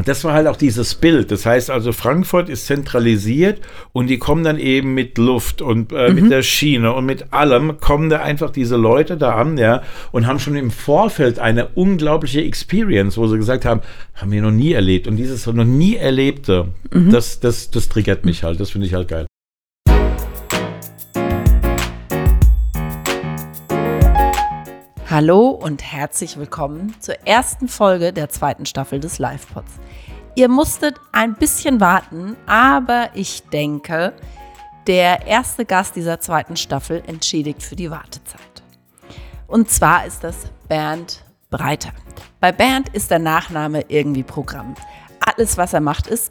Und das war halt auch dieses Bild. Das heißt also, Frankfurt ist zentralisiert und die kommen dann eben mit Luft und äh, mhm. mit der Schiene und mit allem kommen da einfach diese Leute da an, ja, und haben schon im Vorfeld eine unglaubliche Experience, wo sie gesagt haben, haben wir noch nie erlebt. Und dieses noch nie Erlebte, mhm. das, das, das triggert mich halt. Das finde ich halt geil. Hallo und herzlich willkommen zur ersten Folge der zweiten Staffel des Live-Pods. Ihr musstet ein bisschen warten, aber ich denke, der erste Gast dieser zweiten Staffel entschädigt für die Wartezeit. Und zwar ist das Bernd Breiter. Bei Bernd ist der Nachname irgendwie Programm. Alles, was er macht, ist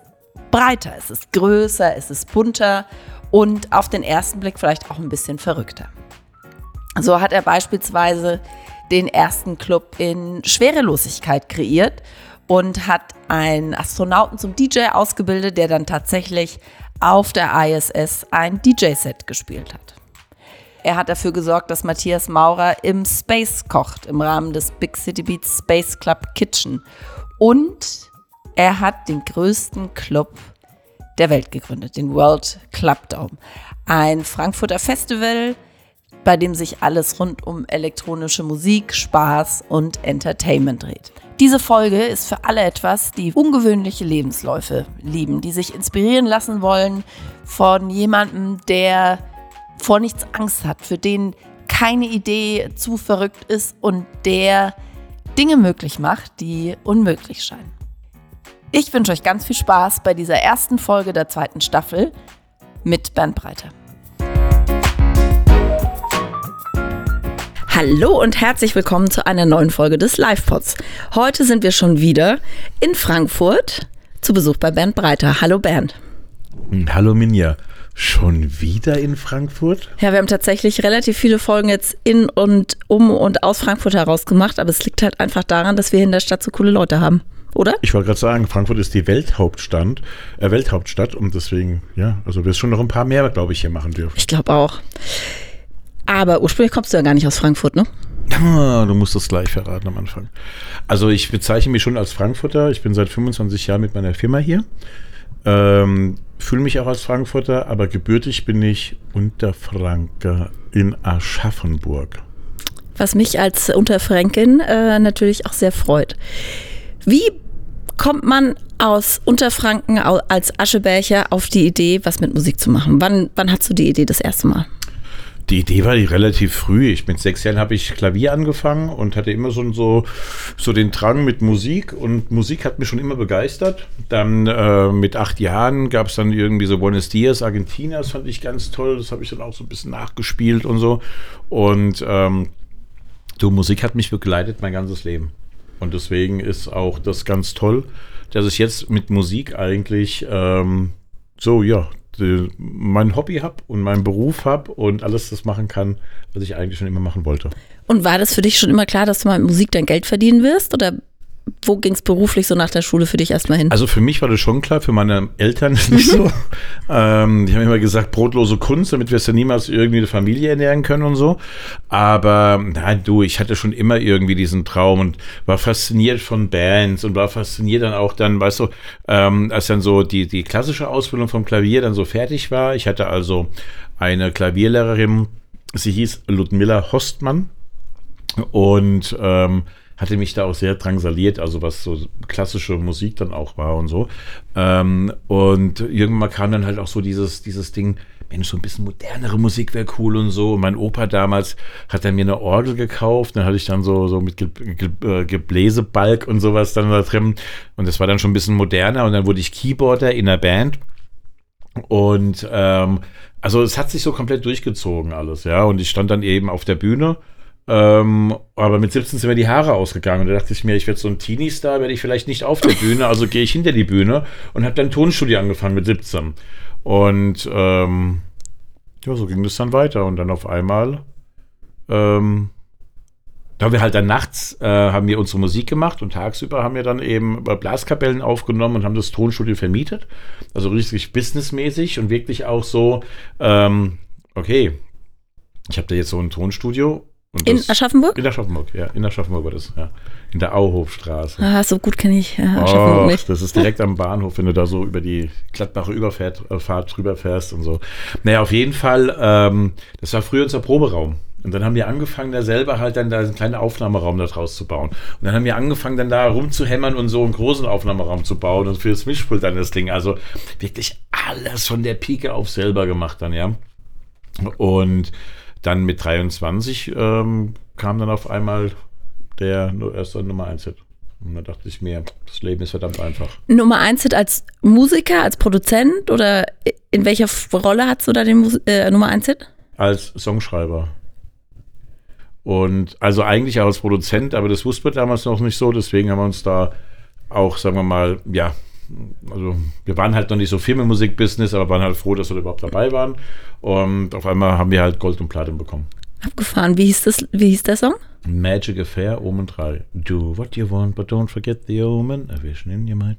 breiter. Es ist größer, es ist bunter und auf den ersten Blick vielleicht auch ein bisschen verrückter. So hat er beispielsweise den ersten Club in Schwerelosigkeit kreiert und hat einen Astronauten zum DJ ausgebildet, der dann tatsächlich auf der ISS ein DJ-Set gespielt hat. Er hat dafür gesorgt, dass Matthias Maurer im Space kocht, im Rahmen des Big City Beats Space Club Kitchen. Und er hat den größten Club der Welt gegründet, den World Club Dome. Ein Frankfurter Festival, bei dem sich alles rund um elektronische Musik, Spaß und Entertainment dreht. Diese Folge ist für alle etwas, die ungewöhnliche Lebensläufe lieben, die sich inspirieren lassen wollen von jemandem, der vor nichts Angst hat, für den keine Idee zu verrückt ist und der Dinge möglich macht, die unmöglich scheinen. Ich wünsche euch ganz viel Spaß bei dieser ersten Folge der zweiten Staffel mit Bernd Breiter. Hallo und herzlich willkommen zu einer neuen Folge des Live-Pods. Heute sind wir schon wieder in Frankfurt zu Besuch bei Bernd Breiter. Hallo Bernd. Hm, hallo Minja. Schon wieder in Frankfurt? Ja, wir haben tatsächlich relativ viele Folgen jetzt in und um und aus Frankfurt heraus gemacht, aber es liegt halt einfach daran, dass wir in der Stadt so coole Leute haben, oder? Ich wollte gerade sagen, Frankfurt ist die Welthauptstadt, äh, Welthauptstadt und deswegen, ja, also wir schon noch ein paar mehr, glaube ich, hier machen dürfen. Ich glaube auch. Aber ursprünglich kommst du ja gar nicht aus Frankfurt, ne? Ah, du musst das gleich verraten am Anfang. Also ich bezeichne mich schon als Frankfurter. Ich bin seit 25 Jahren mit meiner Firma hier. Ähm, Fühle mich auch als Frankfurter, aber gebürtig bin ich Unterfranke in Aschaffenburg. Was mich als Unterfränkin äh, natürlich auch sehr freut. Wie kommt man aus Unterfranken als Aschebercher auf die Idee, was mit Musik zu machen? Wann, wann hast du die Idee das erste Mal? Die Idee war relativ früh. Ich, mit sechs Jahren habe ich Klavier angefangen und hatte immer so, so, so den Drang mit Musik. Und Musik hat mich schon immer begeistert. Dann äh, mit acht Jahren gab es dann irgendwie so Buenos Dias, Argentina. Das fand ich ganz toll. Das habe ich dann auch so ein bisschen nachgespielt und so. Und ähm, du, Musik hat mich begleitet mein ganzes Leben. Und deswegen ist auch das ganz toll, dass ich jetzt mit Musik eigentlich ähm, so, ja, äh, mein Hobby habe und meinen Beruf habe und alles das machen kann, was ich eigentlich schon immer machen wollte. Und war das für dich schon immer klar, dass du mal mit Musik dein Geld verdienen wirst? Oder wo ging es beruflich so nach der Schule für dich erstmal hin? Also für mich war das schon klar, für meine Eltern nicht so. ähm, die haben immer gesagt, brotlose Kunst, damit wir es ja niemals irgendwie eine Familie ernähren können und so. Aber nein, du, ich hatte schon immer irgendwie diesen Traum und war fasziniert von Bands und war fasziniert dann auch dann, weißt du, ähm, als dann so die, die klassische Ausbildung vom Klavier dann so fertig war. Ich hatte also eine Klavierlehrerin, sie hieß Ludmilla Hostmann und ähm, hatte mich da auch sehr drangsaliert, also was so klassische Musik dann auch war und so. Ähm, und irgendwann kam dann halt auch so dieses, dieses Ding, Mensch, so ein bisschen modernere Musik wäre cool und so. Und mein Opa damals hat er mir eine Orgel gekauft, dann hatte ich dann so, so mit Ge Ge äh, Gebläsebalg und sowas dann da drin. Und das war dann schon ein bisschen moderner und dann wurde ich Keyboarder in der Band. Und ähm, also es hat sich so komplett durchgezogen alles, ja. Und ich stand dann eben auf der Bühne ähm, aber mit 17 sind mir die Haare ausgegangen. Und da dachte ich mir, ich werde so ein Teenie-Star, werde ich vielleicht nicht auf der Bühne, also gehe ich hinter die Bühne und habe dann Tonstudio angefangen mit 17. Und ähm, ja, so ging das dann weiter. Und dann auf einmal, ähm, da wir halt dann nachts äh, haben wir unsere Musik gemacht und tagsüber haben wir dann eben Blaskapellen aufgenommen und haben das Tonstudio vermietet. Also richtig businessmäßig und wirklich auch so, ähm, okay, ich habe da jetzt so ein Tonstudio In Aschaffenburg? In Aschaffenburg, ja. In Aschaffenburg war das, ja. In der Auhofstraße. Ah, so gut kenne ich ja, Aschaffenburg Och, nicht. das ist direkt am Bahnhof, wenn du da so über die Gladbacher Überfahrt äh, drüber fährst und so. Naja, auf jeden Fall, ähm, das war früher unser Proberaum. Und dann haben wir angefangen, da selber halt dann da einen kleinen Aufnahmeraum da draus zu bauen. Und dann haben wir angefangen, dann da rumzuhämmern und so einen großen Aufnahmeraum zu bauen und für das Mischpult dann das Ding. Also wirklich alles von der Pike auf selber gemacht dann, ja. Und dann mit 23 ähm, kam dann auf einmal der erste Nummer 1 Hit. Und da dachte ich mir, das Leben ist verdammt einfach. Nummer eins Hit als Musiker, als Produzent oder in welcher Rolle hast du da den Mus äh, Nummer eins Hit? Als Songschreiber. Und also eigentlich auch als Produzent, aber das wussten wir damals noch nicht so, deswegen haben wir uns da auch, sagen wir mal, ja, also wir waren halt noch nicht so Firmenmusik-Business, aber waren halt froh, dass wir da überhaupt dabei waren. Und auf einmal haben wir halt Gold und Platin bekommen. Abgefahren. Wie hieß, das, wie hieß der Song? Magic Affair, Omen 3. Do what you want, but don't forget the omen. A vision in your mind.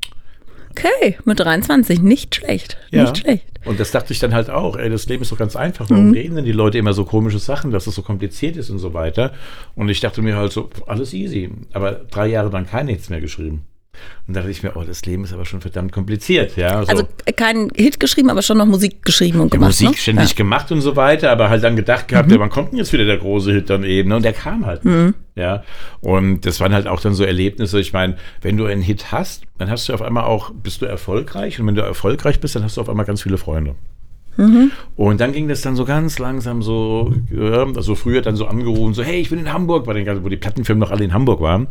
Okay, mit 23. Nicht schlecht. Nicht schlecht. Und das dachte ich dann halt auch, ey, das Leben ist doch ganz einfach. Warum reden denn die Leute immer so komische Sachen, dass es so kompliziert ist und so weiter? Und ich dachte mir halt so, alles easy. Aber drei Jahre dann kein nichts mehr geschrieben. Und da dachte ich mir, oh, das Leben ist aber schon verdammt kompliziert, ja. So. Also äh, kein Hit geschrieben, aber schon noch Musik geschrieben und gemacht. Musik ne? ständig Ja. gemacht und so weiter, aber halt dann gedacht gehabt, ja, wann kommt denn jetzt wieder der große Hit dann eben? Ne? Und der kam halt. nicht, Ja. Und das waren halt auch dann so Erlebnisse. Ich meine, wenn du einen Hit hast, dann hast du auf einmal auch, bist du erfolgreich. Und wenn du erfolgreich bist, dann hast du auf einmal ganz viele Freunde. Und dann ging das dann so ganz langsam so, also früher dann so angerufen, so, hey, ich bin in Hamburg, bei den, wo die Plattenfirmen noch alle in Hamburg waren.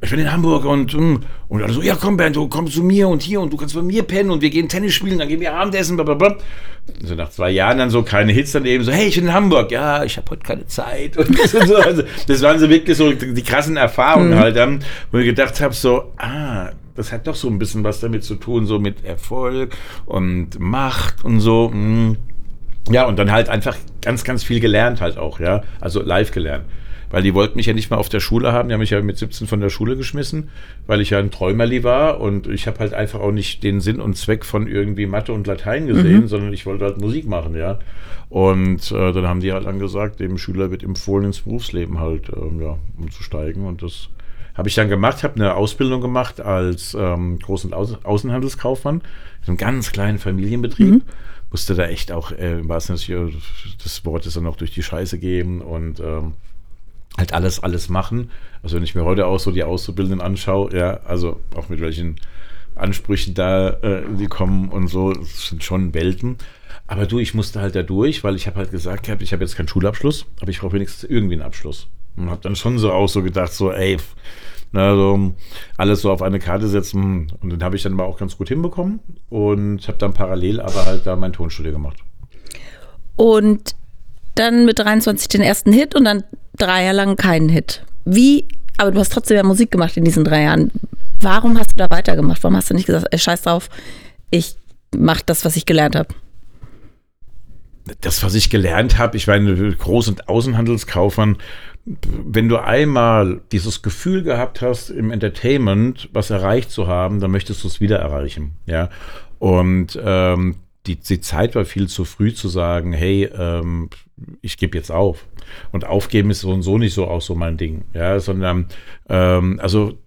Ich bin in Hamburg und, mm, und alle so, ja komm Bernd, du kommst zu mir und hier und du kannst bei mir pennen und wir gehen Tennis spielen, dann gehen wir Abendessen, blablabla. So nach zwei Jahren dann so keine Hits dann eben so, hey, ich bin in Hamburg, ja, ich habe heute keine Zeit. Und so, also, das waren so wirklich so die, krassen Erfahrungen halt dann, wo ich gedacht habe, so, ah, das hat doch so ein bisschen was damit zu tun, so mit Erfolg und Macht und so. mm. Ja, und dann halt einfach ganz, ganz viel gelernt halt auch, ja. Also live gelernt. Weil die wollten mich ja nicht mal auf der Schule haben. Die haben mich ja mit 17 von der Schule geschmissen, weil ich ja ein Träumerli war. Und ich habe halt einfach auch nicht den Sinn und Zweck von irgendwie Mathe und Latein gesehen, sondern ich wollte halt Musik machen, ja. Und äh, dann haben die halt dann gesagt, dem Schüler wird empfohlen, ins Berufsleben halt, ähm, ja, umzusteigen. Und das habe ich dann gemacht, habe eine Ausbildung gemacht als ähm, Groß- und Außen Außenhandelskaufmann in einem ganz kleinen Familienbetrieb. Musste da echt auch, äh, im wahrsten Sinne des Wortes, dann auch durch die Scheiße gehen und ähm, halt alles, alles machen. Also wenn ich mir heute auch so die Auszubildenden anschaue, ja, also auch mit welchen Ansprüchen da äh, die kommen und so, das sind schon Welten. Aber du, ich musste halt da durch, weil ich habe halt gesagt ich habe jetzt keinen Schulabschluss, aber ich brauche wenigstens irgendwie einen Abschluss. Und habe dann schon so auch so gedacht, so, ey, na, so alles so auf eine Karte setzen. Und den habe ich dann aber auch ganz gut hinbekommen und habe dann parallel aber halt da mein Tonstudio gemacht. Und dann mit 23 den ersten Hit und dann drei Jahre lang keinen Hit. Wie, aber du hast trotzdem ja Musik gemacht in diesen drei Jahren. Warum hast du da weitergemacht? Warum hast du nicht gesagt, ey, scheiß drauf, ich mach das, was ich gelernt habe? das, was ich gelernt habe, ich meine, Groß- und Außenhandelskaufmann, wenn du einmal dieses Gefühl gehabt hast, im Entertainment was erreicht zu haben, dann möchtest du es wieder erreichen. Ja. Und ähm, die, die Zeit war viel zu früh zu sagen, hey, ähm, ich gebe jetzt auf. Und aufgeben ist so und so nicht so auch so mein Ding. Ja, sondern ähm, also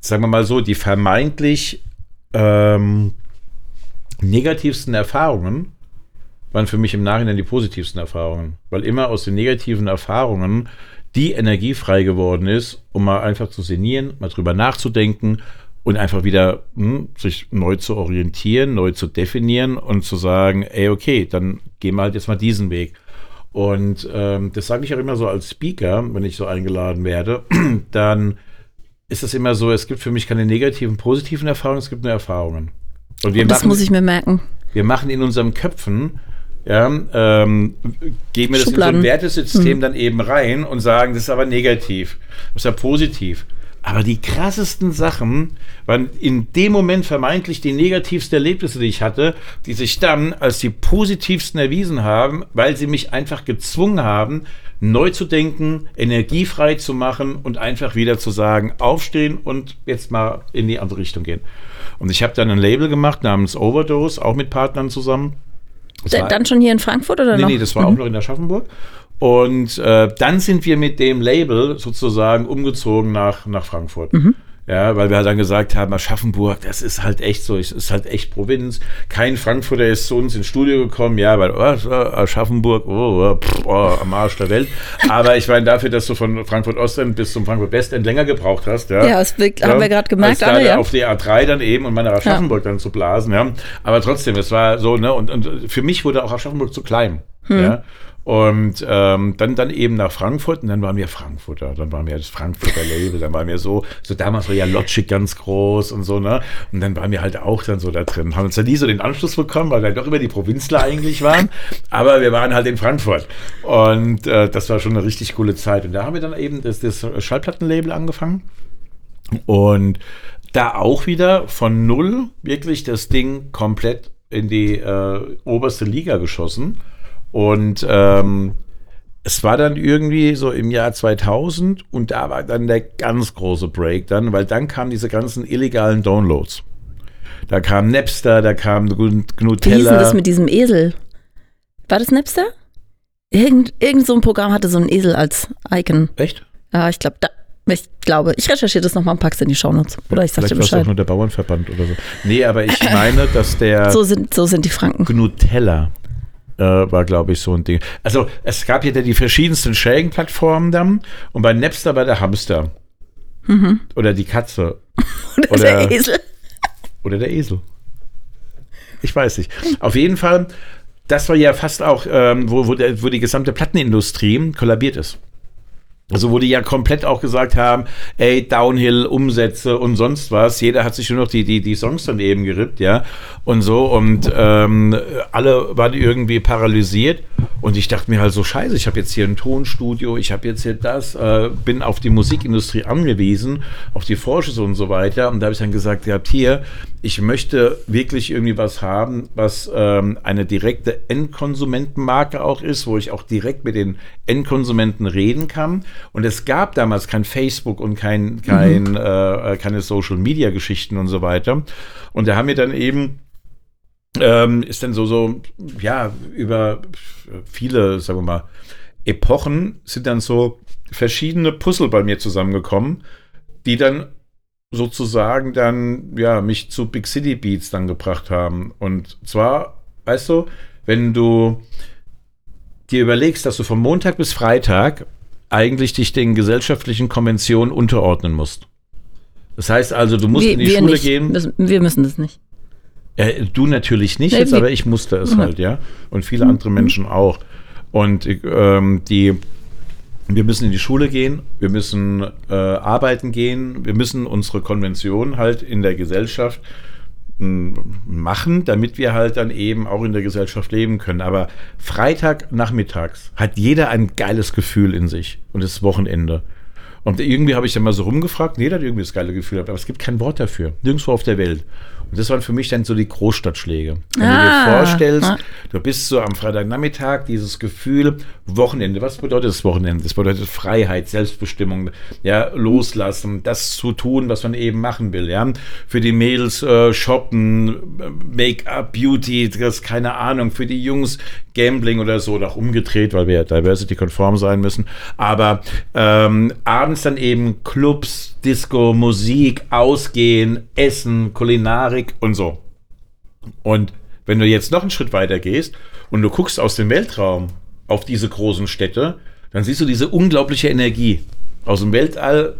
sagen wir mal so, die vermeintlich ähm, negativsten Erfahrungen waren für mich im Nachhinein die positivsten Erfahrungen. Weil immer aus den negativen Erfahrungen die Energie frei geworden ist, um mal einfach zu sinnieren, mal drüber nachzudenken und einfach wieder hm, sich neu zu orientieren, neu zu definieren und zu sagen, ey, okay, dann gehen wir halt jetzt mal diesen Weg. Und ähm, das sage ich auch immer so als Speaker, wenn ich so eingeladen werde, dann ist es immer so, es gibt für mich keine negativen, positiven Erfahrungen, es gibt nur Erfahrungen. Und wir Und das machen- muss ich mir merken. wir machen in unseren Köpfen, ja, ähm, geben wir das in so Schubladen. ein Wertesystem dann eben rein und sagen, das ist aber negativ, das ist ja positiv. Aber die krassesten Sachen waren in dem Moment vermeintlich die negativsten Erlebnisse, die ich hatte, die sich dann als die positivsten erwiesen haben, weil sie mich einfach gezwungen haben, neu zu denken, energiefrei zu machen und einfach wieder zu sagen, aufstehen und jetzt mal in die andere Richtung gehen. Und ich habe dann ein Label gemacht namens Overdose, auch mit Partnern zusammen. Das Dann schon hier in Frankfurt oder Nee, noch? nee, das war auch noch in Aschaffenburg. Und äh, dann sind wir mit dem Label sozusagen umgezogen nach, nach Frankfurt. Mhm. Ja, weil wir halt dann gesagt haben, Aschaffenburg, das ist halt echt so, es ist halt echt Provinz. Kein Frankfurter ist zu uns ins Studio gekommen, ja, weil, oh, Aschaffenburg, oh, oh, pff, oh, am Arsch der Welt. Aber ich meine, dafür, dass du von Frankfurt Ostend bis zum Frankfurt Westend länger gebraucht hast, ja. Ja, das wirkt, haben wir gerade gemerkt, alle, ja. auf die A3 dann eben und meine Aschaffenburg dann zu blasen, ja. Aber trotzdem, es war so, ne, und, und für mich wurde auch Aschaffenburg zu klein, Hm. ja. Und ähm, dann, dann eben nach Frankfurt und dann waren wir Frankfurter, dann waren wir das Frankfurter Label, dann waren wir so, so damals war ja Logic ganz groß und so, ne? Und dann waren wir halt auch dann so da drin. Haben uns dann nie so den Anschluss bekommen, weil wir doch immer die Provinzler eigentlich waren, aber wir waren halt in Frankfurt. Und äh, das war schon eine richtig coole Zeit. Und da haben wir dann eben das, das Schallplattenlabel angefangen. Und da auch wieder von null wirklich das Ding komplett in die äh, oberste Liga geschossen. Und ähm, es war dann irgendwie so im Jahr 2000 und da war dann der ganz große Break dann, weil dann kamen diese ganzen illegalen Downloads. Da kam Napster, da kam Gnutella. Wie hieß denn das mit diesem Esel? War das Napster? Irgend, irgend so ein Programm hatte so ein Esel als Icon. Echt? Ja, ich glaube, ich glaube, ich recherchiere das nochmal und pack's in die Shownotes. Oder ich sag dir Vielleicht war es auch Bescheid. nur der Bauernverband oder so. Nee, aber ich meine, dass der So sind, so sind die Franken. Gnutella äh, war, glaube ich, so ein Ding. Also es gab ja die verschiedensten Sharing-Plattformen dann und bei Napster war der Hamster. Oder die Katze. Oder, Oder- der Esel. Oder der Esel. Ich weiß nicht. Auf jeden Fall, das war ja fast auch, ähm, wo, wo, der, wo die gesamte Plattenindustrie kollabiert ist. Also wo die ja komplett auch gesagt haben, ey, Downhill, Umsätze und sonst was. Jeder hat sich nur noch die, die, die Songs dann eben gerippt, ja. Und so. Und ähm, alle waren irgendwie paralysiert. Und ich dachte mir halt so, scheiße, ich habe jetzt hier ein Tonstudio, ich habe jetzt hier das, äh, bin auf die Musikindustrie angewiesen, auf die Vorschuss und so weiter. Und da habe ich dann gesagt, habt hier, ich möchte wirklich irgendwie was haben, was ähm, eine direkte Endkonsumentenmarke auch ist, wo ich auch direkt mit den Endkonsumenten reden kann. Und es gab damals kein Facebook und kein, kein, äh, keine Social Media Geschichten und so weiter. Und da haben wir dann eben ähm, ist dann so, so, ja, über viele, sagen wir mal, Epochen sind dann so verschiedene Puzzle bei mir zusammengekommen, die dann sozusagen dann, ja, mich zu Big City Beats dann gebracht haben. Und zwar, weißt du, wenn du dir überlegst, dass du von Montag bis Freitag eigentlich dich den gesellschaftlichen Konventionen unterordnen musst. Das heißt also, du musst wir, in die Schule nicht. gehen. Wir müssen das nicht. Äh, du natürlich nicht Nee, jetzt, aber ich musste es Mhm. halt, ja. Und viele andere Menschen auch. Und ähm, die, wir müssen in die Schule gehen, wir müssen äh, arbeiten gehen, wir müssen unsere Konvention halt in der Gesellschaft machen, damit wir halt dann eben auch in der Gesellschaft leben können. Aber Freitag nachmittags hat jeder ein geiles Gefühl in sich und es ist Wochenende. Und irgendwie habe ich dann mal so rumgefragt, jeder hat irgendwie das geile Gefühl, aber es gibt kein Wort dafür, nirgendwo auf der Welt. Und das waren für mich dann so die Großstadtschläge. Wenn du Ah, dir vorstellst, ja. du bist so am Freitagnachmittag, dieses Gefühl, Wochenende, was bedeutet das Wochenende? Das bedeutet Freiheit, Selbstbestimmung, ja, loslassen, das zu tun, was man eben machen will, ja. Für die Mädels äh, shoppen, äh, Make-up, Beauty, das keine Ahnung, für die Jungs Gambling oder so, auch umgedreht, weil wir ja diversity-konform sein müssen. Aber ähm, abends dann eben Clubs, Disco, Musik, Ausgehen, Essen, Kulinarik und so. Und wenn du jetzt noch einen Schritt weiter gehst und du guckst aus dem Weltraum auf diese großen Städte, dann siehst du diese unglaubliche Energie aus dem Weltall,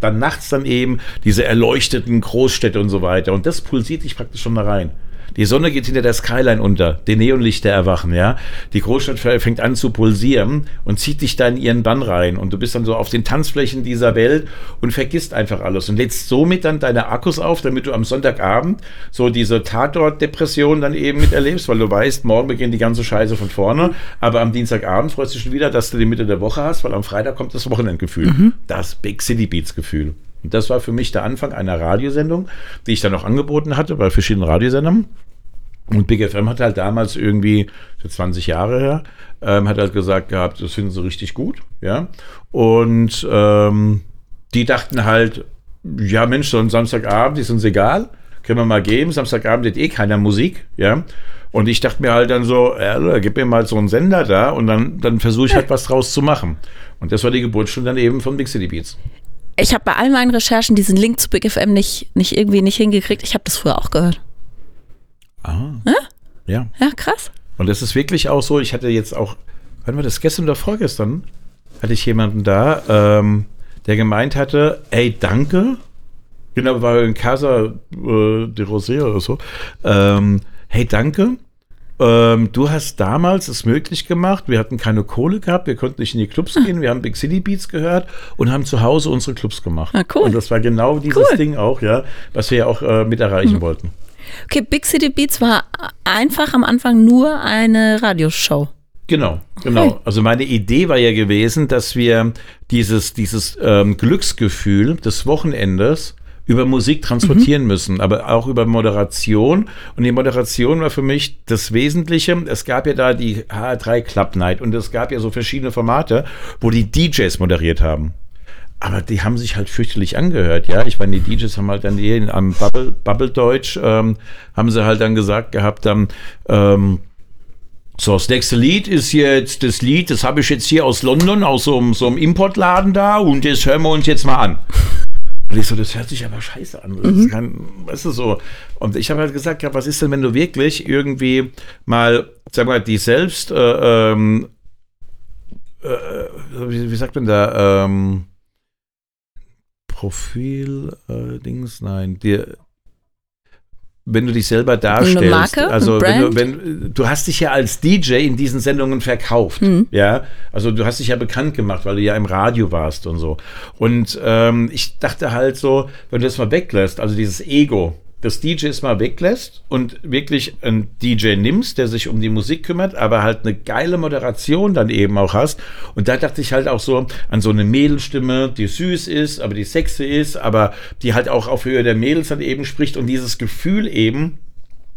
dann nachts dann eben diese erleuchteten Großstädte und so weiter. Und das pulsiert dich praktisch schon da rein. Die Sonne geht hinter der Skyline unter, die Neonlichter erwachen, ja. Die Großstadt fängt an zu pulsieren und zieht dich da in ihren Bann rein. Und du bist dann so auf den Tanzflächen dieser Welt und vergisst einfach alles und lädst somit dann deine Akkus auf, damit du am Sonntagabend so diese Tatort-Depression dann eben miterlebst, weil du weißt, morgen beginnt die ganze Scheiße von vorne. Aber am Dienstagabend freust du dich schon wieder, dass du die Mitte der Woche hast, weil am Freitag kommt das Wochenendgefühl. Das Big City Beats Gefühl. Und das war für mich der Anfang einer Radiosendung, die ich dann auch angeboten hatte bei verschiedenen Radiosendern. Und Big FM hat halt damals irgendwie, so 20 Jahre her, ähm, hat halt gesagt gehabt, das finden sie richtig gut, ja. Und ähm, die dachten halt, ja Mensch, so ein Samstagabend ist uns egal, können wir mal geben. Samstagabend hat eh keiner Musik, ja. Und ich dachte mir halt dann so, ja, gib mir mal so einen Sender da und dann, dann versuche ich halt was draus zu machen. Und das war die Geburtsstunde dann eben von Big City Beats. Ich habe bei all meinen Recherchen diesen Link zu Big FM nicht, nicht irgendwie nicht hingekriegt. Ich habe das früher auch gehört. Ah. Ja? Ja. Ja, krass. Und das ist wirklich auch so, ich hatte jetzt auch, wann war das, gestern oder vorgestern, hatte ich jemanden da, ähm, der gemeint hatte, ey, danke. Genau, war in Casa äh, de Rosé oder so. Ähm, hey, danke. Ähm, du hast damals es möglich gemacht. Wir hatten keine Kohle gehabt, wir konnten nicht in die Clubs gehen. Wir haben Big City Beats gehört und haben zu Hause unsere Clubs gemacht. Ah, cool. Und das war genau dieses Cool. Ding auch, ja, was wir ja auch äh, mit erreichen wollten. Okay, Big City Beats war einfach am Anfang nur eine Radioshow. Genau, genau. Also meine Idee war ja gewesen, dass wir dieses, dieses ähm, Glücksgefühl des Wochenendes über Musik transportieren müssen, aber auch über Moderation. Und die Moderation war für mich das Wesentliche. Es gab ja da die HR3 Club Night und es gab ja so verschiedene Formate, wo die DJs moderiert haben. Aber die haben sich halt fürchterlich angehört, ja. Ich meine, die DJs haben halt dann in am Bubble, Bubble-Deutsch, ähm, haben sie halt dann gesagt gehabt, dann, ähm, so, das nächste Lied ist jetzt das Lied, das habe ich jetzt hier aus London, aus so, so einem Importladen da und das hören wir uns jetzt mal an. Und ich so, das hört sich aber scheiße an. Das kann, weißt du so. Und ich habe halt gesagt, ja, was ist denn, wenn du wirklich irgendwie mal, sag mal, die selbst, äh, ähm, äh, wie, wie sagt man da, ähm, Profil, äh, Dings, nein, dir, wenn du dich selber darstellst, Marke? also Ein wenn du, Brand? wenn du hast dich ja als DJ in diesen Sendungen verkauft, Mhm. ja, also du hast dich ja bekannt gemacht, weil du ja im Radio warst und so. Und ähm, ich dachte halt so, wenn du das mal weglässt, also dieses Ego des DJs mal weglässt und wirklich einen DJ nimmst, der sich um die Musik kümmert, aber halt eine geile Moderation dann eben auch hast. Und da dachte ich halt auch so an so eine Mädelstimme, die süß ist, aber die sexy ist, aber die halt auch auf Höhe der Mädels dann eben spricht und dieses Gefühl eben,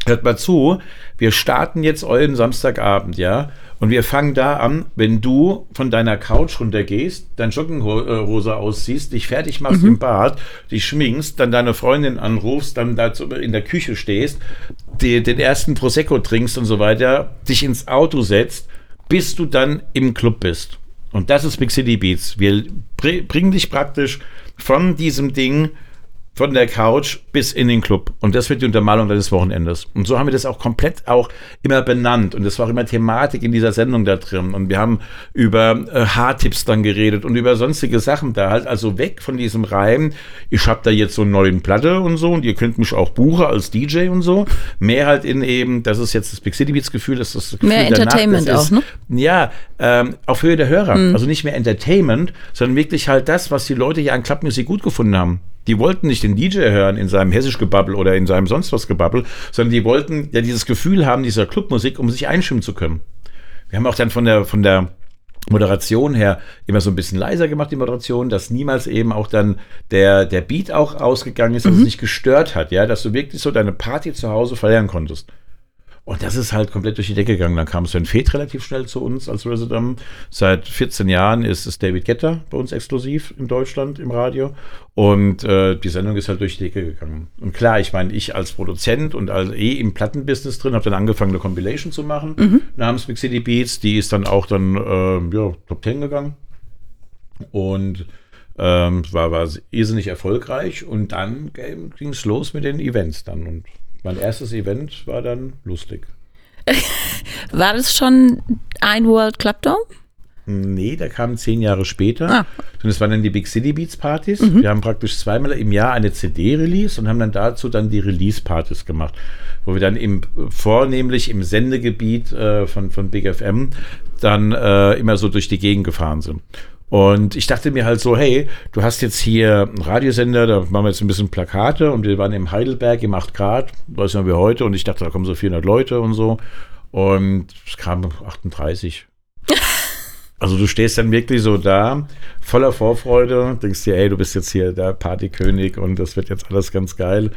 Hört mal zu, wir starten jetzt euren Samstagabend, ja? Und wir fangen da an, wenn du von deiner Couch runtergehst, dein Joggenhose ausziehst, dich fertig machst im Bad, dich schminkst, dann deine Freundin anrufst, dann dazu in der Küche stehst, die, den ersten Prosecco trinkst und so weiter, dich ins Auto setzt, bis du dann im Club bist. Und das ist Big City Beats. Wir br bringen dich praktisch von diesem Ding von der Couch bis in den Club. Und das wird die Untermalung deines Wochenendes. Und so haben wir das auch komplett auch immer benannt. Und das war auch immer Thematik in dieser Sendung da drin. Und wir haben über äh, Haartipps dann geredet und über sonstige Sachen da halt. Also weg von diesem Reim, ich habe da jetzt so eine neue Platte und so und ihr könnt mich auch buchen als DJ und so. Mehr halt in eben, das ist jetzt das Big City Beats Gefühl, das ist das Gefühl Mehr der Nacht, Entertainment ist, auch, ne? Ja, ähm, auf Höhe der Hörer. Also nicht mehr Entertainment, sondern wirklich halt das, was die Leute ja an Clubmusik gut gefunden haben. Die wollten nicht den DJ hören in seinem hessisch Gebabbel oder in seinem sonst was Gebabbel, sondern die wollten ja dieses Gefühl haben dieser Clubmusik, um sich einstimmen zu können. Wir haben auch dann von der, von der Moderation her immer so ein bisschen leiser gemacht, die Moderation, dass niemals eben auch dann der, der Beat auch ausgegangen ist, dass es nicht gestört hat, ja, dass du wirklich so deine Party zu Hause feiern konntest. Und das ist halt komplett durch die Decke gegangen. Dann kam Sven Feth relativ schnell zu uns als Resident. Seit 14 Jahren ist es David Getter bei uns exklusiv in Deutschland im Radio. Und äh, die Sendung ist halt durch die Decke gegangen. Und klar, ich meine, ich als Produzent und als eh im Plattenbusiness drin, habe dann angefangen, eine Compilation zu machen namens Big City Beats. Die ist dann auch dann äh, ja, Top 10 gegangen. Und ähm, war, war irrsinnig erfolgreich. Und dann ging es los mit den Events dann. Und mein erstes Event war dann lustig. War das schon ein World Club Dome? Nee, der kam zehn Jahre später. Ah. Und es waren dann die Big City Beats Partys. Wir haben praktisch zweimal im Jahr eine CD release und haben dann dazu dann die Release Partys gemacht, wo wir dann im vornehmlich im Sendegebiet äh, von, von Big FM dann äh, immer so durch die Gegend gefahren sind. Und ich dachte mir halt so, hey, du hast jetzt hier einen Radiosender, da machen wir jetzt ein bisschen Plakate und wir waren im Heidelberg im 8 Grad, weiß nicht wie heute, und ich dachte, da kommen so 400 Leute und so. Und es kamen 38. Also du stehst dann wirklich so da, voller Vorfreude, denkst dir, ey, du bist jetzt hier der Partykönig und das wird jetzt alles ganz geil.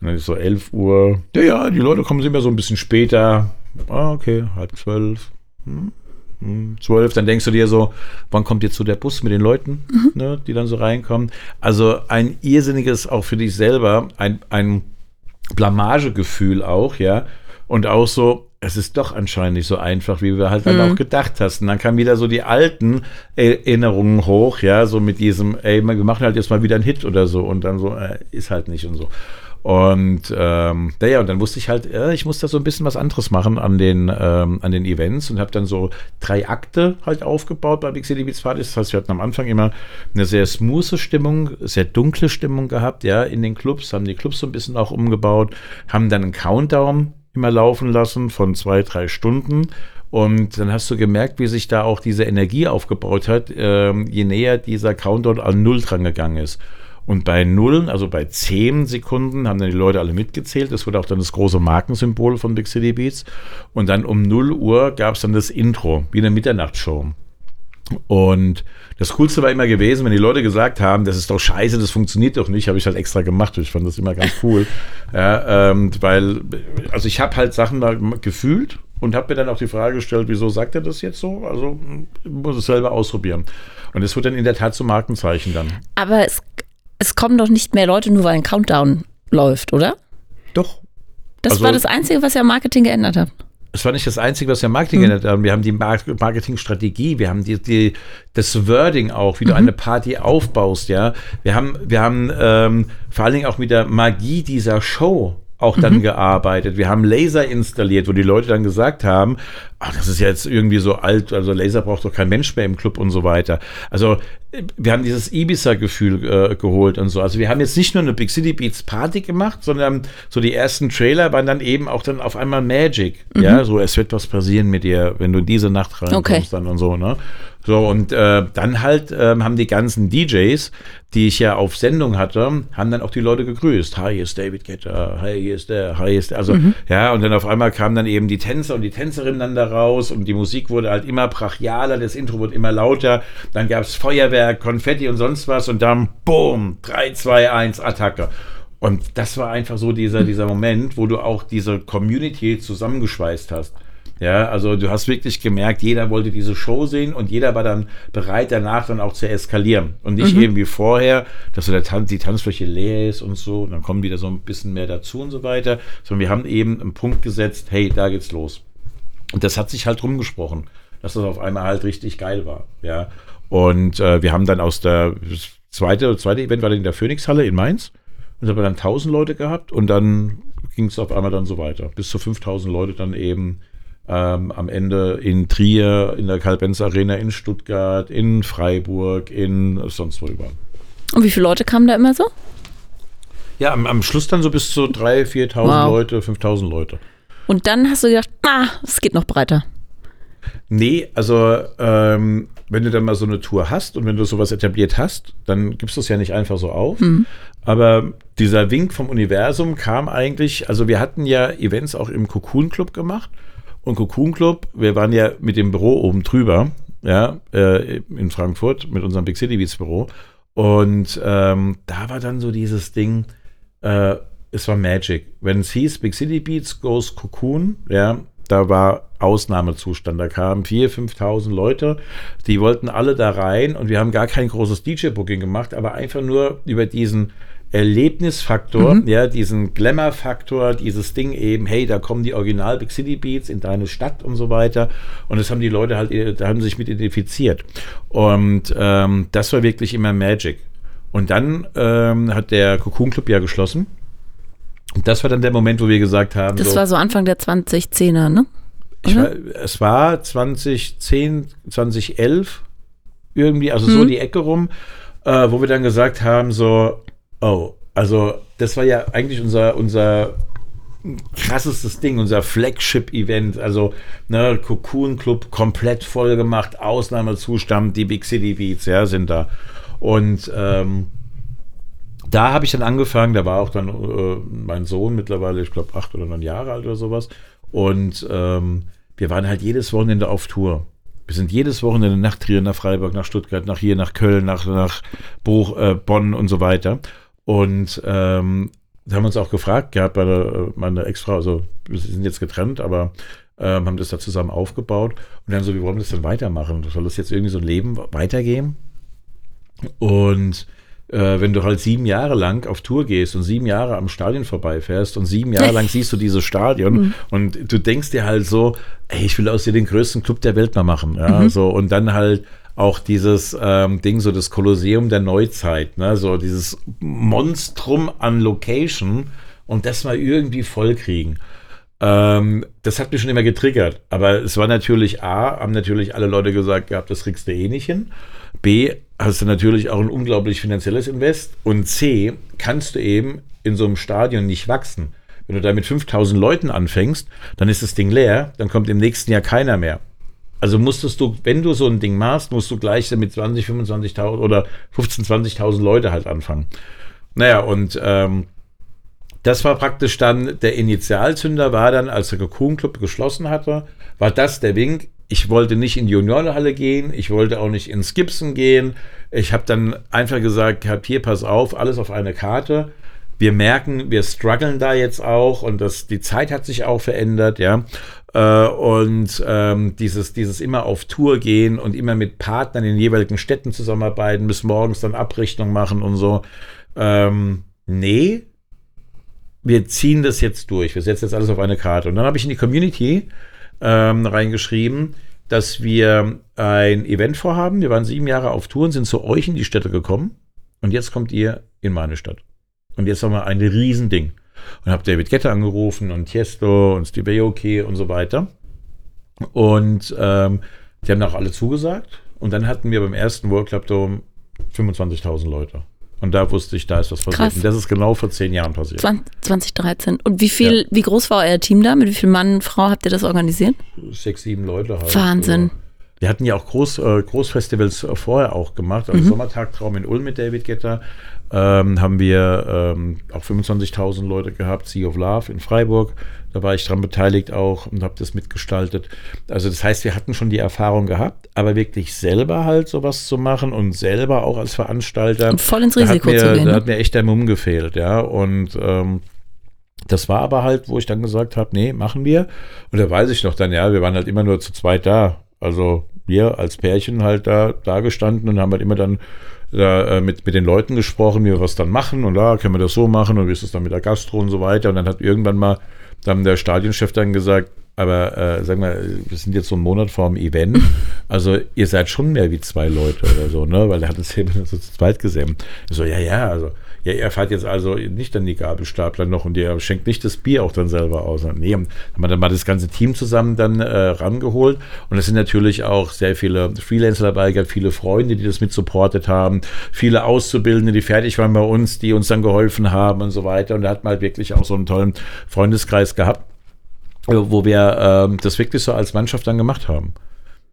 Und dann ist so 11 Uhr. Ja, ja, die Leute kommen immer so ein bisschen später. Ah, okay, halb zwölf. Hm, hm, Zwölf, dann denkst du dir so, wann kommt jetzt so der Bus mit den Leuten, ne, die dann so reinkommen. Also ein irrsinniges, auch für dich selber, ein, ein Blamagegefühl auch, ja. Und auch so, es ist doch anscheinend nicht so einfach, wie wir halt dann Mhm. auch gedacht hast. Und dann kamen wieder so die alten Erinnerungen hoch, ja, so mit diesem, ey, wir machen halt jetzt mal wieder einen Hit oder so und dann so, äh, ist halt nicht und so. Und ähm, naja, und dann wusste ich halt, äh, ich muss da so ein bisschen was anderes machen an den, ähm, an den Events und habe dann so drei Akte halt aufgebaut bei Big City Beats Partys. Das heißt, wir hatten am Anfang immer eine sehr smooth Stimmung, sehr dunkle Stimmung gehabt, ja, in den Clubs, haben die Clubs so ein bisschen auch umgebaut, haben dann einen Countdown immer laufen lassen von zwei, drei Stunden. Und dann hast du gemerkt, wie sich da auch diese Energie aufgebaut hat, ähm, je näher dieser Countdown an Null dran gegangen ist. Und bei Null, also bei 10 Sekunden, haben dann die Leute alle mitgezählt. Das wurde auch dann das große Markensymbol von Big City Beats. Und dann um 0 Uhr gab es dann das Intro, wie eine Mitternachtsshow. Und das Coolste war immer gewesen, wenn die Leute gesagt haben, das ist doch scheiße, das funktioniert doch nicht, habe ich halt extra gemacht. Ich fand das immer ganz cool. ja, ähm, weil, also ich habe halt Sachen da gefühlt und habe mir dann auch die Frage gestellt, wieso sagt er das jetzt so? Also ich muss es selber ausprobieren. Und es wird dann in der Tat zum Markenzeichen dann. Aber es, es kommen doch nicht mehr Leute, nur weil ein Countdown läuft, oder? Doch. Das Also- war das Einzige, was ja am Marketing geändert hat. Es war nicht das Einzige, was wir Marketing geändert haben. Wir haben die Mar- Marketingstrategie, wir haben die, die, das Wording auch, wie du eine Party aufbaust, ja. Wir haben, wir haben ähm, vor allen Dingen auch mit der Magie dieser Show auch dann gearbeitet. Wir haben Laser installiert, wo die Leute dann gesagt haben, ach, das ist ja jetzt irgendwie so alt, also Laser braucht doch kein Mensch mehr im Club und so weiter. Also wir haben dieses Ibiza-Gefühl äh, geholt und so. Also wir haben jetzt nicht nur eine Big City Beats Party gemacht, sondern so die ersten Trailer waren dann eben auch dann auf einmal Magic. Ja, so es wird was passieren mit dir, wenn du in diese Nacht reinkommst Okay. dann und so, ne? So, und äh, dann halt ähm, haben die ganzen DJs, die ich ja auf Sendung hatte, haben dann auch die Leute gegrüßt. Hi, hier ist David Guetta, hi, hier ist der, hi, hier ist der. Also, ja, und dann auf einmal kamen dann eben die Tänzer und die Tänzerinnen dann da raus und die Musik wurde halt immer brachialer, das Intro wurde immer lauter. Dann gab es Feuerwerk, Konfetti und sonst was und dann, boom, 3, 2, 1, Attacke. Und das war einfach so dieser, dieser Moment, wo du auch diese Community zusammengeschweißt hast. Ja, also du hast wirklich gemerkt, jeder wollte diese Show sehen und jeder war dann bereit, danach dann auch zu eskalieren. Und nicht eben wie vorher, dass so der Tan die Tanzfläche leer ist und so, und dann kommen wieder so ein bisschen mehr dazu und so weiter, sondern wir haben eben einen Punkt gesetzt, hey, da geht's los. Und das hat sich halt rumgesprochen, dass das auf einmal halt richtig geil war. Ja. Und äh, wir haben dann aus der zweite, zweite Event war dann in der Phoenixhalle in Mainz. Und da haben wir dann 1000 Leute gehabt und dann ging es auf einmal dann so weiter. Bis zu 5000 Leute dann eben ähm, am Ende in Trier, in der Karl-Benz Arena, in Stuttgart, in Freiburg, in sonst wo überall. Und wie viele Leute kamen da immer so? Ja, am, am Schluss dann so bis zu 3.000, 4.000 Wow. Leute, 5.000 Leute. Und dann hast du gedacht, ah, es geht noch breiter. Nee, also ähm, wenn du dann mal so eine Tour hast und wenn du sowas etabliert hast, dann gibst du es ja nicht einfach so auf. Aber dieser Wink vom Universum kam eigentlich, also wir hatten ja Events auch im Cocoon Club gemacht. Und Cocoon Club, wir waren ja mit dem Büro oben drüber, ja, äh, in Frankfurt, mit unserem Big City Beats Büro. Und ähm, da war dann so dieses Ding, äh, es war Magic. Wenn es hieß Big City Beats goes Cocoon, ja, da war Ausnahmezustand. Da kamen 4.000, 5.000 Leute, die wollten alle da rein und wir haben gar kein großes DJ-Booking gemacht, aber einfach nur über diesen Erlebnisfaktor, ja, diesen Glamour-Faktor, dieses Ding eben, hey, da kommen die Original Big City Beats in deine Stadt und so weiter. Und das haben die Leute halt, äh, da haben sie sich mit identifiziert. Und ähm, das war wirklich immer Magic. Und dann ähm, hat der Cocoon Club ja geschlossen. Und das war dann der Moment, wo wir gesagt haben, Das so, war so Anfang der 2010er, ne? war, es war 2010, 2011 irgendwie, also so die Ecke rum, äh, wo wir dann gesagt haben, so, oh, also das war ja eigentlich unser, unser krassestes Ding, unser Flagship-Event, also ne, Cocoon Club komplett voll gemacht, Ausnahmezustand, die Big City Beats, ja, sind da. Und ähm, da habe ich dann angefangen, da war auch dann äh, mein Sohn mittlerweile, ich glaube, acht oder neun Jahre alt oder sowas. Und ähm, wir waren halt jedes Wochenende auf Tour. Wir sind jedes Wochenende nach Trier, nach Freiburg, nach Stuttgart, nach hier, nach Köln, nach, nach Bruch, äh, Bonn und so weiter. Und ähm, haben uns auch gefragt gehabt, meine, meine Ex-Frau, also wir sind jetzt getrennt, aber ähm, haben das da zusammen aufgebaut. Und dann so, wie wollen wir das denn weitermachen? Soll das jetzt irgendwie so ein Leben weitergehen? Und äh, wenn du halt sieben Jahre lang auf Tour gehst und sieben Jahre am Stadion vorbeifährst und sieben Jahre lang siehst du dieses Stadion mhm. und du denkst dir halt so, ey, ich will aus dir den größten Club der Welt mal machen. Ja, mhm. so, und dann halt auch dieses ähm, Ding, so das Kolosseum der Neuzeit, ne? so dieses Monstrum an Location und das mal irgendwie vollkriegen. Ähm, das hat mich schon immer getriggert. Aber es war natürlich A, haben natürlich alle Leute gesagt gehabt, das kriegst du eh nicht hin. B, hast du natürlich auch ein unglaublich finanzielles Invest. Und C, kannst du eben in so einem Stadion nicht wachsen. Wenn du da mit 5000 Leuten anfängst, dann ist das Ding leer, dann kommt im nächsten Jahr keiner mehr. Also musstest du, wenn du so ein Ding machst, musst du gleich mit 20, 25.000 oder 15, 20.000 Leute halt anfangen. Naja, und ähm, das war praktisch dann der Initialzünder, war dann, als der Cocoon Club geschlossen hatte, war das der Wink. Ich wollte nicht in die Juniorenhalle gehen, ich wollte auch nicht ins Gibson gehen. Ich habe dann einfach gesagt, hab hier, pass auf, alles auf eine Karte. Wir merken, wir strugglen da jetzt auch und das, die Zeit hat sich auch verändert, ja. Äh, und ähm, dieses, dieses immer auf Tour gehen und immer mit Partnern in jeweiligen Städten zusammenarbeiten, bis morgens dann Abrechnung machen und so. Ähm, nee, wir ziehen das jetzt durch. Wir setzen jetzt alles auf eine Karte. Und dann habe ich in die Community ähm, reingeschrieben, dass wir ein Event vorhaben. Wir waren sieben Jahre auf Tour und sind zu euch in die Städte gekommen. Und jetzt kommt ihr in meine Stadt. Und jetzt haben wir ein Riesending und habe David Getter angerufen und Tiesto und Steve Aoki und so weiter. Und ähm, die haben auch alle zugesagt. Und dann hatten wir beim ersten World Club Dome 25.000 Leute. Und da wusste ich, da ist was passiert. Krass. Und das ist genau vor zehn Jahren passiert. 2013. Und wie viel, ja. wie groß war euer Team da? Mit wie viel Mann, Frau habt ihr das organisiert? Sechs, sieben Leute halt. Wahnsinn. Wir hatten ja auch Groß, äh, Großfestivals vorher auch gemacht. Also mhm. Sommertagtraum in Ulm mit David Getter ähm, haben wir ähm, auch 25.000 Leute gehabt, Sea of Love in Freiburg. Da war ich dran beteiligt auch und habe das mitgestaltet. Also das heißt, wir hatten schon die Erfahrung gehabt, aber wirklich selber halt sowas zu machen und selber auch als Veranstalter. Und voll ins Risiko mir, zu gehen. Da hat ne? mir echt der Mumm gefehlt, ja. Und ähm, das war aber halt, wo ich dann gesagt habe, nee, machen wir. Und da weiß ich noch dann, ja, wir waren halt immer nur zu zweit da. Also wir als Pärchen halt da, da gestanden und haben halt immer dann da, äh, mit, mit den Leuten gesprochen, wie wir was dann machen und da können wir das so machen und wie ist es dann mit der Gastro und so weiter. Und dann hat irgendwann mal dann der Stadionchef dann gesagt, aber äh, sag mal, wir sind jetzt so einen Monat vor dem Event. Also ihr seid schon mehr wie zwei Leute oder so, ne? Weil er hat uns eben so zu zweit gesehen. Ich so, ja, ja, also ja, er fährt jetzt also nicht dann die Gabelstapler noch und der schenkt nicht das Bier auch dann selber aus. Nee, haben wir dann mal das ganze Team zusammen dann äh, rangeholt. Und es sind natürlich auch sehr viele Freelancer dabei gehabt, viele Freunde, die das mit supportet haben, viele Auszubildende, die fertig waren bei uns, die uns dann geholfen haben und so weiter. Und da hat man halt wirklich auch so einen tollen Freundeskreis gehabt, wo wir äh, das wirklich so als Mannschaft dann gemacht haben.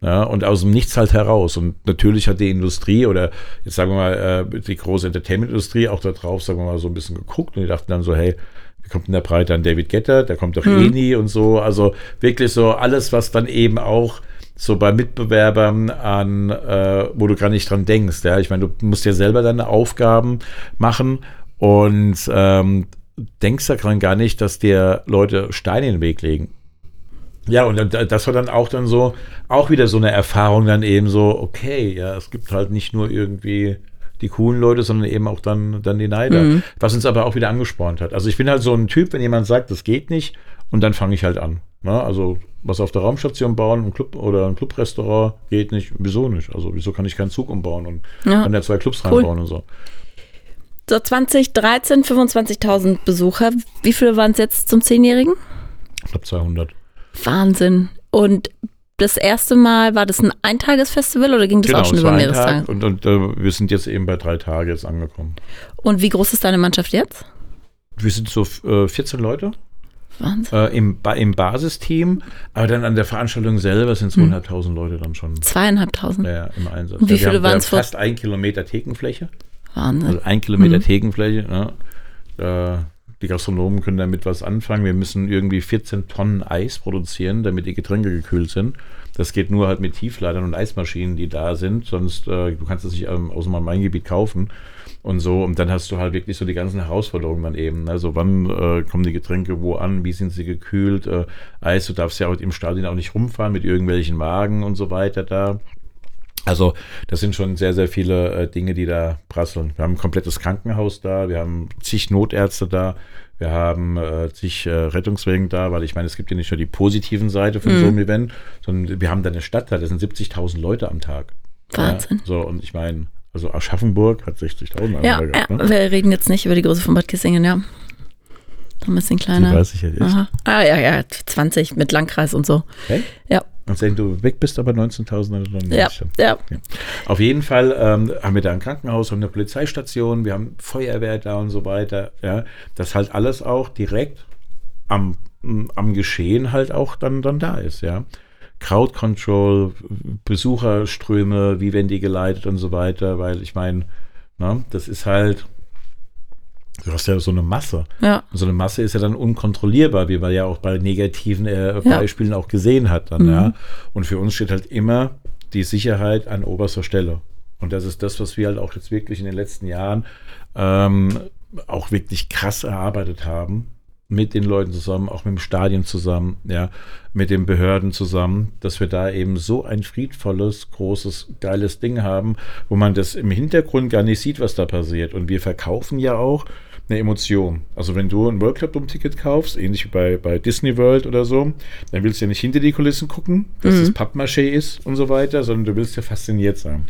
Ja, und aus dem Nichts halt heraus. Und natürlich hat die Industrie oder jetzt sagen wir mal äh, die große Entertainment-Industrie auch da drauf, sagen wir mal, so ein bisschen geguckt und die dachten dann so, hey, wie kommt denn der Breite an David Getter? Der kommt doch mhm. eh nie und so. Also wirklich so alles, was dann eben auch so bei Mitbewerbern an, äh, wo du gar nicht dran denkst. Ja, ich meine, du musst ja selber deine Aufgaben machen und ähm, denkst daran gar nicht, dass dir Leute Steine in den Weg legen. Ja, und das war dann auch dann so, auch wieder so eine Erfahrung dann eben so, okay, ja, es gibt halt nicht nur irgendwie die coolen Leute, sondern eben auch dann, dann die Neider. Mhm. Was uns aber auch wieder angespornt hat. Also ich bin halt so ein Typ, wenn jemand sagt, das geht nicht, und dann fange ich halt an. Ne? Also was auf der Raumstation bauen, ein Club oder ein Clubrestaurant geht nicht, wieso nicht? Also wieso kann ich keinen Zug umbauen und ja. kann ja zwei Clubs cool. reinbauen und so. So 2013 25.000 Besucher. Wie viele waren es jetzt zum Zehnjährigen? Ich glaube 200. Wahnsinn. Und das erste Mal, war das ein Eintagesfestival oder ging das genau, auch schon über mehrere Tage? Und, und äh, wir sind jetzt eben bei drei Tagen jetzt angekommen. Und wie groß ist deine Mannschaft jetzt? Wir sind so äh, 14 Leute. Wahnsinn. Äh, im, Im Basisteam, aber dann an der Veranstaltung selber sind es hm. 100.000 Leute dann schon. Zweieinhalbtausend? Ja, im Einsatz. Und wie viele waren es vor? Fast ein Kilometer Thekenfläche. Wahnsinn. Also ein Kilometer mhm. Thekenfläche. Ne? Da die Gastronomen können damit was anfangen. Wir müssen irgendwie 14 Tonnen Eis produzieren, damit die Getränke gekühlt sind. Das geht nur halt mit Tiefladern und Eismaschinen, die da sind. Sonst, äh, du kannst es nicht ähm, aus dem Main-Gebiet kaufen und so. Und dann hast du halt wirklich so die ganzen Herausforderungen dann eben. Also wann äh, kommen die Getränke wo an? Wie sind sie gekühlt? Äh, Eis, du darfst ja auch im Stadion auch nicht rumfahren mit irgendwelchen Wagen und so weiter da. Also das sind schon sehr, sehr viele äh, Dinge, die da prasseln. Wir haben ein komplettes Krankenhaus da, wir haben zig Notärzte da, wir haben äh, zig äh, Rettungswegen da, weil ich meine, es gibt ja nicht nur die positiven Seite von Mhm. so einem Event, sondern wir haben da eine Stadt da, das sind 70.000 Leute am Tag. Wahnsinn. Ja, so, und ich meine, also Aschaffenburg hat 60.000 Ja, ja, gehabt, ne? wir reden jetzt nicht über die Größe von Bad Kissingen, ja. Ein bisschen Die kleiner. weiß ich ja. Aha. Ah, ja, ja, 20 mit Landkreis und so. Okay? Ja, Und wenn du weg bist, aber 19.000 ja, ja. Auf jeden Fall ähm, haben wir da ein Krankenhaus, haben eine Polizeistation, wir haben Feuerwehr da und so weiter. Ja, das halt alles auch direkt am, am Geschehen halt auch dann, dann da ist, ja. Crowd Control, Besucherströme, wie werden die geleitet und so weiter, weil ich meine, ne, das ist halt, du hast ja so eine Masse. Ja, So eine Masse ist ja dann unkontrollierbar, wie man ja auch bei negativen äh, Beispielen auch gesehen hat dann, Mhm. ja. Und für uns steht halt immer die Sicherheit an oberster Stelle. Und das ist das, was wir halt auch jetzt wirklich in den letzten Jahren ähm, auch wirklich krass erarbeitet haben. Mit den Leuten zusammen, auch mit dem Stadion zusammen, ja, mit den Behörden zusammen, dass wir da eben so ein friedvolles, großes, geiles Ding haben, wo man das im Hintergrund gar nicht sieht, was da passiert. Und wir verkaufen ja auch eine Emotion. Also wenn du ein World Club Dome Ticket kaufst, ähnlich wie bei, bei Disney World oder so, dann willst du ja nicht hinter die Kulissen gucken, dass es Pappmaché ist und so weiter, sondern du willst ja fasziniert sein.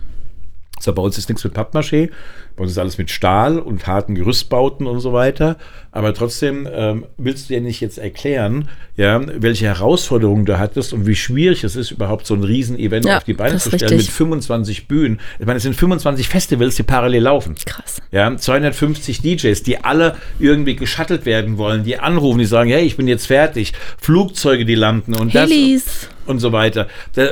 So, bei uns ist nichts mit Pappmaché, bei uns ist alles mit Stahl und harten Gerüstbauten und so weiter. Aber trotzdem ähm, willst du ja nicht jetzt erklären, ja, welche Herausforderungen du hattest und wie schwierig es ist, überhaupt so ein Riesen-Event Ja, auf die Beine das zu stellen mit richtig. 25 Bühnen. Ich meine, es sind 25 Festivals, die parallel laufen. krass. Ja, 250 DJs, die alle irgendwie geschattelt werden wollen, die anrufen, die sagen, hey, ich bin jetzt fertig. Flugzeuge, die landen und das Helis. und so weiter. Da,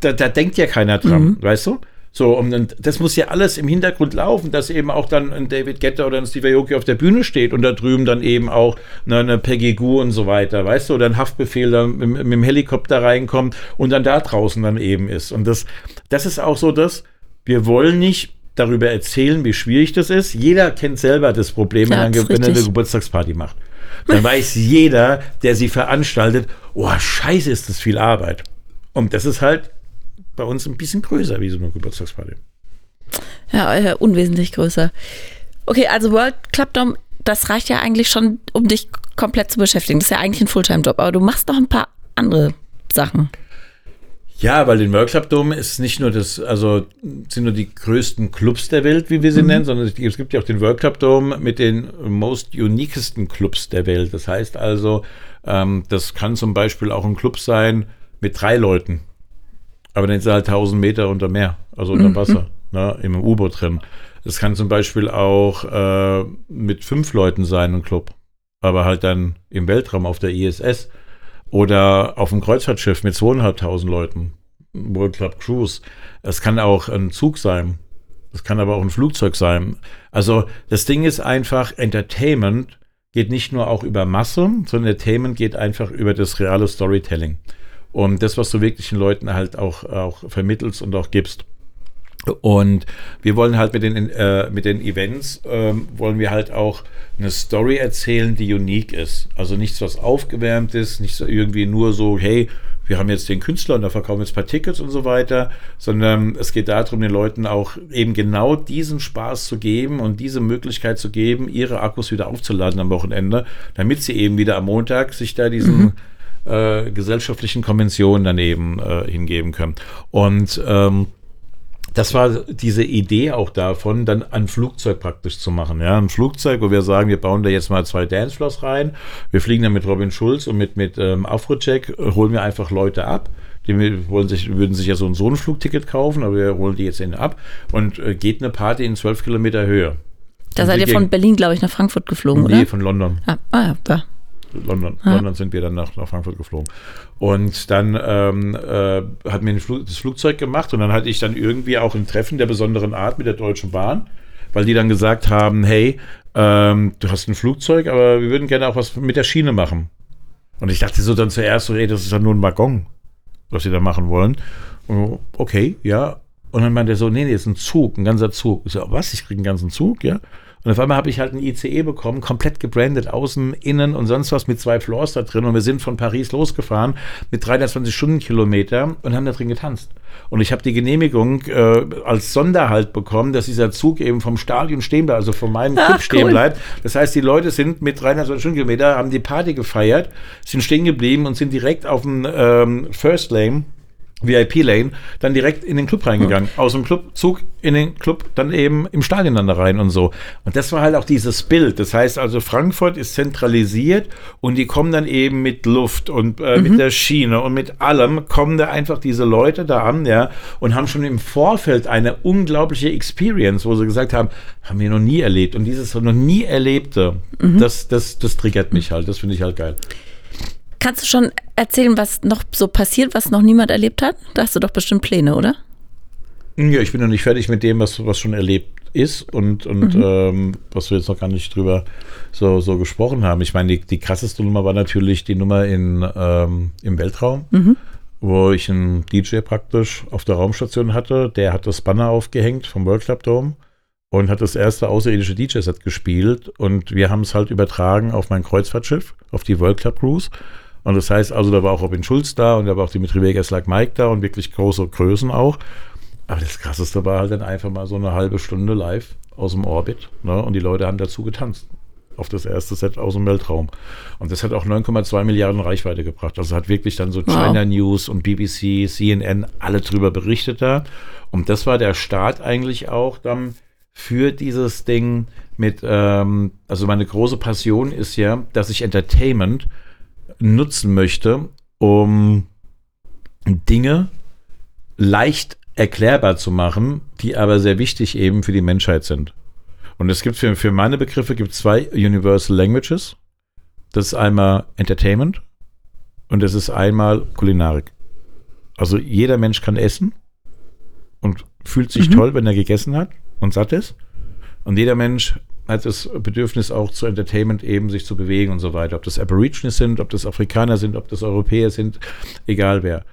da, da denkt ja keiner dran, weißt du? So, und dann- das muss ja alles im Hintergrund laufen, dass eben auch dann ein David Guetta oder ein Steve Aoki auf der Bühne steht und da drüben dann eben auch eine, eine Peggy Goo und so weiter, weißt du, oder ein Haftbefehl da mit, mit dem Helikopter reinkommt und dann da draußen dann eben ist. Und das, das ist auch so das, wir wollen nicht darüber erzählen, wie schwierig das ist. Jeder kennt selber das Problem, wenn Ja, er das wenn er eine. Geburtstagsparty macht. Dann weiß jeder, der sie veranstaltet, oh, scheiße, ist das viel Arbeit. Und das ist halt bei uns ein bisschen größer wie so eine Geburtstagsparty. Ja, äh, unwesentlich größer. Okay, also World Club Dome, das reicht ja eigentlich schon, um dich komplett zu beschäftigen. Das ist ja eigentlich ein Fulltime-Job, aber du machst noch ein paar andere Sachen. Ja, weil den World Club Dome ist nicht nur das, also sind nur die größten Clubs der Welt, wie wir sie nennen, sondern es gibt ja auch den World Club Dome mit den most uniquesten Clubs der Welt. Das heißt also, ähm, das kann zum Beispiel auch ein Club sein mit drei Leuten. Aber dann ist er halt 1000 Meter unter Meer, also unter Wasser, ne, im U-Boot drin. Es kann zum Beispiel auch äh, mit fünf Leuten sein, ein Club. Aber halt dann im Weltraum auf der ISS. Oder auf dem Kreuzfahrtschiff mit zweieinhalbtausend Leuten. World Club Cruise. Es kann auch ein Zug sein. Es kann aber auch ein Flugzeug sein. Also das Ding ist einfach, Entertainment geht nicht nur auch über Masse, sondern Entertainment geht einfach über das reale Storytelling. Und das, was du wirklich den Leuten halt auch, auch vermittelst und auch gibst. Und wir wollen halt mit den, äh, mit den Events, ähm, wollen wir halt auch eine Story erzählen, die unique ist. Also nichts, was aufgewärmt ist, nicht so irgendwie nur so, hey, wir haben jetzt den Künstler und da verkaufen wir jetzt ein paar Tickets und so weiter, sondern es geht darum, den Leuten auch eben genau diesen Spaß zu geben und diese Möglichkeit zu geben, ihre Akkus wieder aufzuladen am Wochenende, damit sie eben wieder am Montag sich da diesen äh, gesellschaftlichen Konventionen dann eben äh, hingeben können. Und ähm, das war diese Idee auch davon, dann ein Flugzeug praktisch zu machen. Ja, ein Flugzeug, wo wir sagen, wir bauen da jetzt mal zwei Dancefloors rein. Wir fliegen dann mit Robin Schulz und mit, mit ähm, Afrocheck, äh, holen wir einfach Leute ab. Die wollen sich, würden sich ja so ein, so ein Flugticket kaufen, aber wir holen die jetzt in ab und äh, geht eine Party in 12 Kilometer Höhe. Da seid ihr von Berlin, glaube ich, nach Frankfurt geflogen, Nee, oder? von London. Ah, ah ja, da. London, London sind wir dann nach, nach Frankfurt geflogen. Und dann ähm, äh, hat mir Flug, das Flugzeug gemacht und dann hatte ich dann irgendwie auch ein Treffen der besonderen Art mit der Deutschen Bahn, weil die dann gesagt haben, hey, ähm, du hast ein Flugzeug, aber wir würden gerne auch was mit der Schiene machen. Und ich dachte so dann zuerst so, ey, das ist ja nur ein Waggon, was sie da machen wollen. Und, okay, ja. Und dann meinte er so, nee, nee, ist ein Zug, ein ganzer Zug. Ich so, was, ich kriege einen ganzen Zug, ja? Und auf einmal habe ich halt ein ICE bekommen, komplett gebrandet, außen, innen und sonst was mit zwei Floors da drin. Und wir sind von Paris losgefahren mit 320 Stundenkilometer und haben da drin getanzt. Und ich habe die Genehmigung äh, als Sonderhalt bekommen, dass dieser Zug eben vom Stadion stehen bleibt, also von meinem Club stehen cool. bleibt. Das heißt, die Leute sind mit 320 Stundenkilometer, haben die Party gefeiert, sind stehen geblieben und sind direkt auf dem ähm, First Lane VIP-Lane, dann direkt in den Club reingegangen. Aus dem Club, Zug in den Club, dann eben im Stadion dann da rein und so. Und das war halt auch dieses Bild. Das heißt also, Frankfurt ist zentralisiert und die kommen dann eben mit Luft und äh, mit der Schiene und mit allem kommen da einfach diese Leute da an, ja, und haben schon im Vorfeld eine unglaubliche Experience, wo sie gesagt haben, haben wir noch nie erlebt. Und dieses noch nie Erlebte, das, das, das triggert mich halt. Das finde ich halt geil. Kannst du schon erzählen, was noch so passiert, was noch niemand erlebt hat? Da hast du doch bestimmt Pläne, oder? Ja, ich bin noch nicht fertig mit dem, was, was schon erlebt ist und, und ähm, was wir jetzt noch gar nicht drüber so, so gesprochen haben. Ich meine, die, die krasseste Nummer war natürlich die Nummer in, ähm, im Weltraum, wo ich einen DJ praktisch auf der Raumstation hatte. Der hat das Banner aufgehängt vom World Club Dome und hat das erste außerirdische DJ-Set gespielt. Und wir haben es halt übertragen auf mein Kreuzfahrtschiff, auf die World Club Cruise. Und das heißt also, da war auch Robin Schulz da und da war auch Dimitri Vegas like Mike da und wirklich große Größen auch. Aber das Krasseste war halt dann einfach mal so eine halbe Stunde live aus dem Orbit. Ne? Und die Leute haben dazu getanzt. Auf das erste Set aus dem Weltraum. Und das hat auch 9,2 Milliarden Reichweite gebracht. Also hat wirklich dann so China News und BBC, CNN alle drüber berichtet da. Und das war der Start eigentlich auch dann für dieses Ding mit, ähm, also meine große Passion ist ja, dass ich Entertainment nutzen möchte, um Dinge leicht erklärbar zu machen, die aber sehr wichtig eben für die Menschheit sind. Und es gibt für, für meine Begriffe gibt zwei Universal Languages. Das ist einmal Entertainment und das ist einmal Kulinarik. Also jeder Mensch kann essen und fühlt sich toll, wenn er gegessen hat und satt ist. Und jeder Mensch hat das Bedürfnis auch zu Entertainment eben sich zu bewegen und so weiter. Ob das Aborigines sind, ob das Afrikaner sind, ob das Europäer sind, egal wer.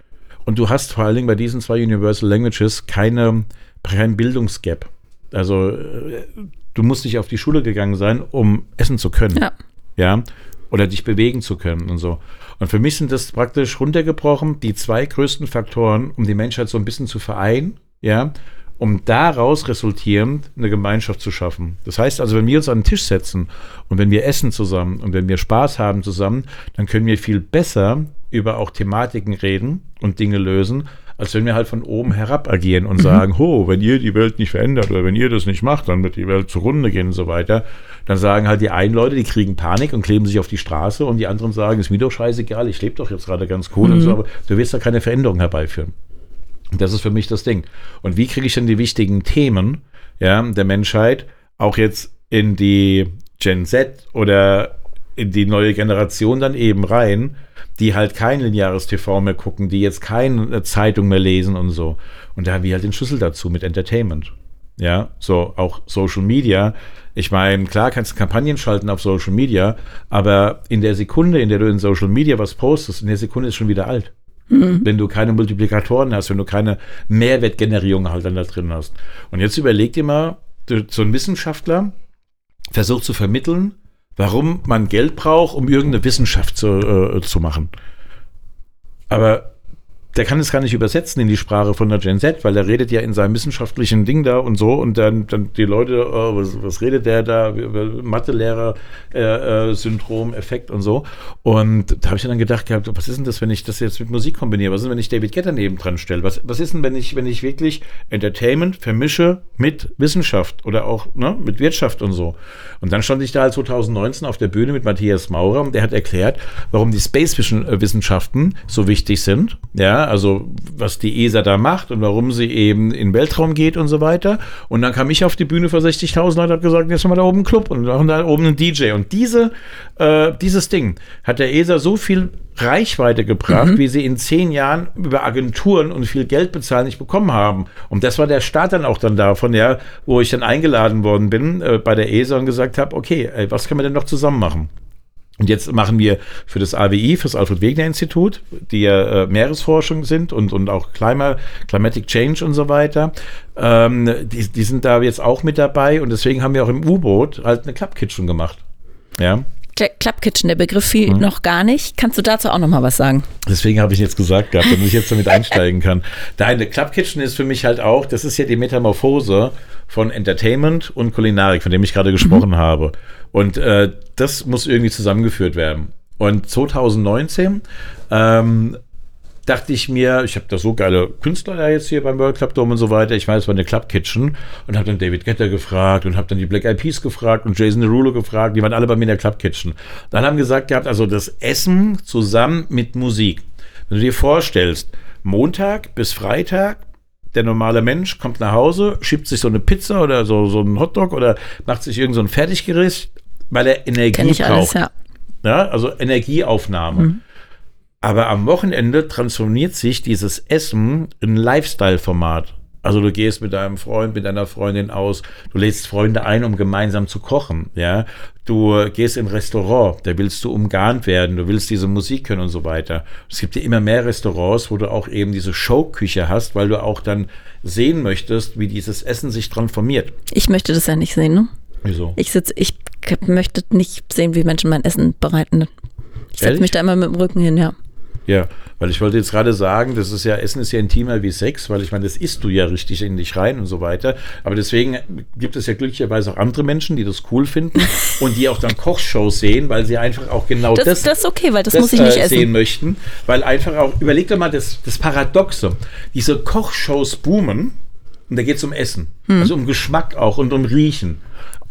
Und du hast vor allen Dingen bei diesen zwei Universal Languages keine, kein Bildungsgap. Also äh, du musst nicht auf die Schule gegangen sein, um essen zu können. Ja. Ja. Oder dich bewegen zu können und so. Und für mich sind das praktisch runtergebrochen die zwei größten Faktoren, um die Menschheit so ein bisschen zu vereinen, ja, um daraus resultierend eine Gemeinschaft zu schaffen. Das heißt also, wenn wir uns an den Tisch setzen und wenn wir essen zusammen und wenn wir Spaß haben zusammen, dann können wir viel besser über auch Thematiken reden und Dinge lösen, als wenn wir halt von oben herab agieren und sagen, ho, wenn ihr die Welt nicht verändert oder wenn ihr das nicht macht, dann wird die Welt zugrunde gehen und so weiter. Dann sagen halt die einen Leute, die kriegen Panik und kleben sich auf die Straße und die anderen sagen, ist mir doch scheißegal, ich lebe doch jetzt gerade ganz cool und so, aber du wirst da keine Veränderung herbeiführen. Das ist für mich das Ding. Und wie kriege ich denn die wichtigen Themen ja, der Menschheit auch jetzt in die Gen Z oder in die neue Generation dann eben rein, die halt kein lineares TV mehr gucken, die jetzt keine Zeitung mehr lesen und so. Und da haben wir halt den Schlüssel dazu mit Entertainment. Ja, so auch Social Media. Ich meine, klar kannst du Kampagnen schalten auf Social Media, aber in der Sekunde, in der du in Social Media was postest, in der Sekunde ist schon wieder alt. Wenn du keine Multiplikatoren hast, wenn du keine Mehrwertgenerierung halt dann da drin hast. Und jetzt überleg dir mal, so ein Wissenschaftler versucht zu vermitteln, warum man Geld braucht, um irgendeine Wissenschaft zu, äh, zu machen. Aber der kann es gar nicht übersetzen in die Sprache von der Gen Z, weil der redet ja in seinem wissenschaftlichen Ding da und so und dann, dann die Leute, oh, was, was redet der da, Mathelehrer-Syndrom, Effekt und so. Und da habe ich dann gedacht gehabt, was ist denn das, wenn ich das jetzt mit Musik kombiniere? Was ist denn, wenn ich David Guetta neben dran stelle? Was, was ist denn, wenn ich, wenn ich wirklich Entertainment vermische mit Wissenschaft oder auch ne, mit Wirtschaft und so? Und dann stand ich da halt 2019 auf der Bühne mit Matthias Maurer und der hat erklärt, warum die Space-Wissenschaften so wichtig sind. Ja, also was die ESA da macht und warum sie eben in den Weltraum geht und so weiter. Und dann kam ich auf die Bühne vor 60.000 Leute und hat gesagt, jetzt haben wir da oben einen Club und da haben da oben einen DJ. Und diese, äh, dieses Ding hat der ESA so viel Reichweite gebracht, wie sie in zehn Jahren über Agenturen und viel Geld bezahlen nicht bekommen haben. Und das war der Start dann auch dann davon, ja, wo ich dann eingeladen worden bin äh, bei der ESA und gesagt habe, okay, ey, was können wir denn noch zusammen machen? Und jetzt machen wir für das AWI, für das Alfred-Wegener-Institut, die ja äh, Meeresforschung sind und, und auch Klima, Climatic Change und so weiter, ähm, die, die sind da jetzt auch mit dabei und deswegen haben wir auch im U-Boot halt eine Club Kitchen gemacht. Ja. Club Kitchen, der Begriff fiel hm. noch gar nicht. Kannst du dazu auch noch mal was sagen? Deswegen habe ich jetzt gesagt gehabt, damit ich jetzt damit einsteigen kann. Deine Club Kitchen ist für mich halt auch, das ist ja die Metamorphose von Entertainment und Kulinarik, von dem ich gerade gesprochen mhm. habe. Und äh, das muss irgendwie zusammengeführt werden. Und 2019 ähm, dachte ich mir, ich habe da so geile Künstler da jetzt hier beim World Club Dome und so weiter. Ich weiß, es war eine Club Kitchen und habe dann David Getter gefragt und habe dann die Black Eyed Peas gefragt und Jason Derulo gefragt. Die waren alle bei mir in der Club Kitchen. Dann haben gesagt gehabt, also das Essen zusammen mit Musik. Wenn du dir vorstellst, Montag bis Freitag der normale Mensch kommt nach Hause, schiebt sich so eine Pizza oder so, so einen Hotdog oder macht sich irgend so ein Fertiggericht, weil er Energie Kenn ich braucht. Alles, ja. ja. also Energieaufnahme. Mhm. Aber am Wochenende transformiert sich dieses Essen in Lifestyle-Format. Also du gehst mit deinem Freund, mit deiner Freundin aus, du lädst Freunde ein, um gemeinsam zu kochen, ja. Du gehst in ein Restaurant, da willst du umgarnt werden, du willst diese Musik können und so weiter. Es gibt ja immer mehr Restaurants, wo du auch eben diese Showküche hast, weil du auch dann sehen möchtest, wie dieses Essen sich transformiert. Ich möchte das ja nicht sehen, ne? Wieso? Ich sitze, ich möchte nicht sehen, wie Menschen mein Essen bereiten. Ich setze mich da immer mit dem Rücken hin, ja. Ja, weil ich wollte jetzt gerade sagen, das ist ja, Essen ist ja intimer wie Sex, weil ich meine, das isst du ja richtig in dich rein und so weiter. Aber deswegen gibt es ja glücklicherweise auch andere Menschen, die das cool finden und die auch dann Kochshows sehen, weil sie einfach auch genau das, das, das ist okay, weil das, das muss ich nicht äh, sehen möchten. Weil einfach auch, überleg doch mal das, das Paradoxe. Diese Kochshows boomen und da geht es um Essen. Hm. Also um Geschmack auch und um Riechen.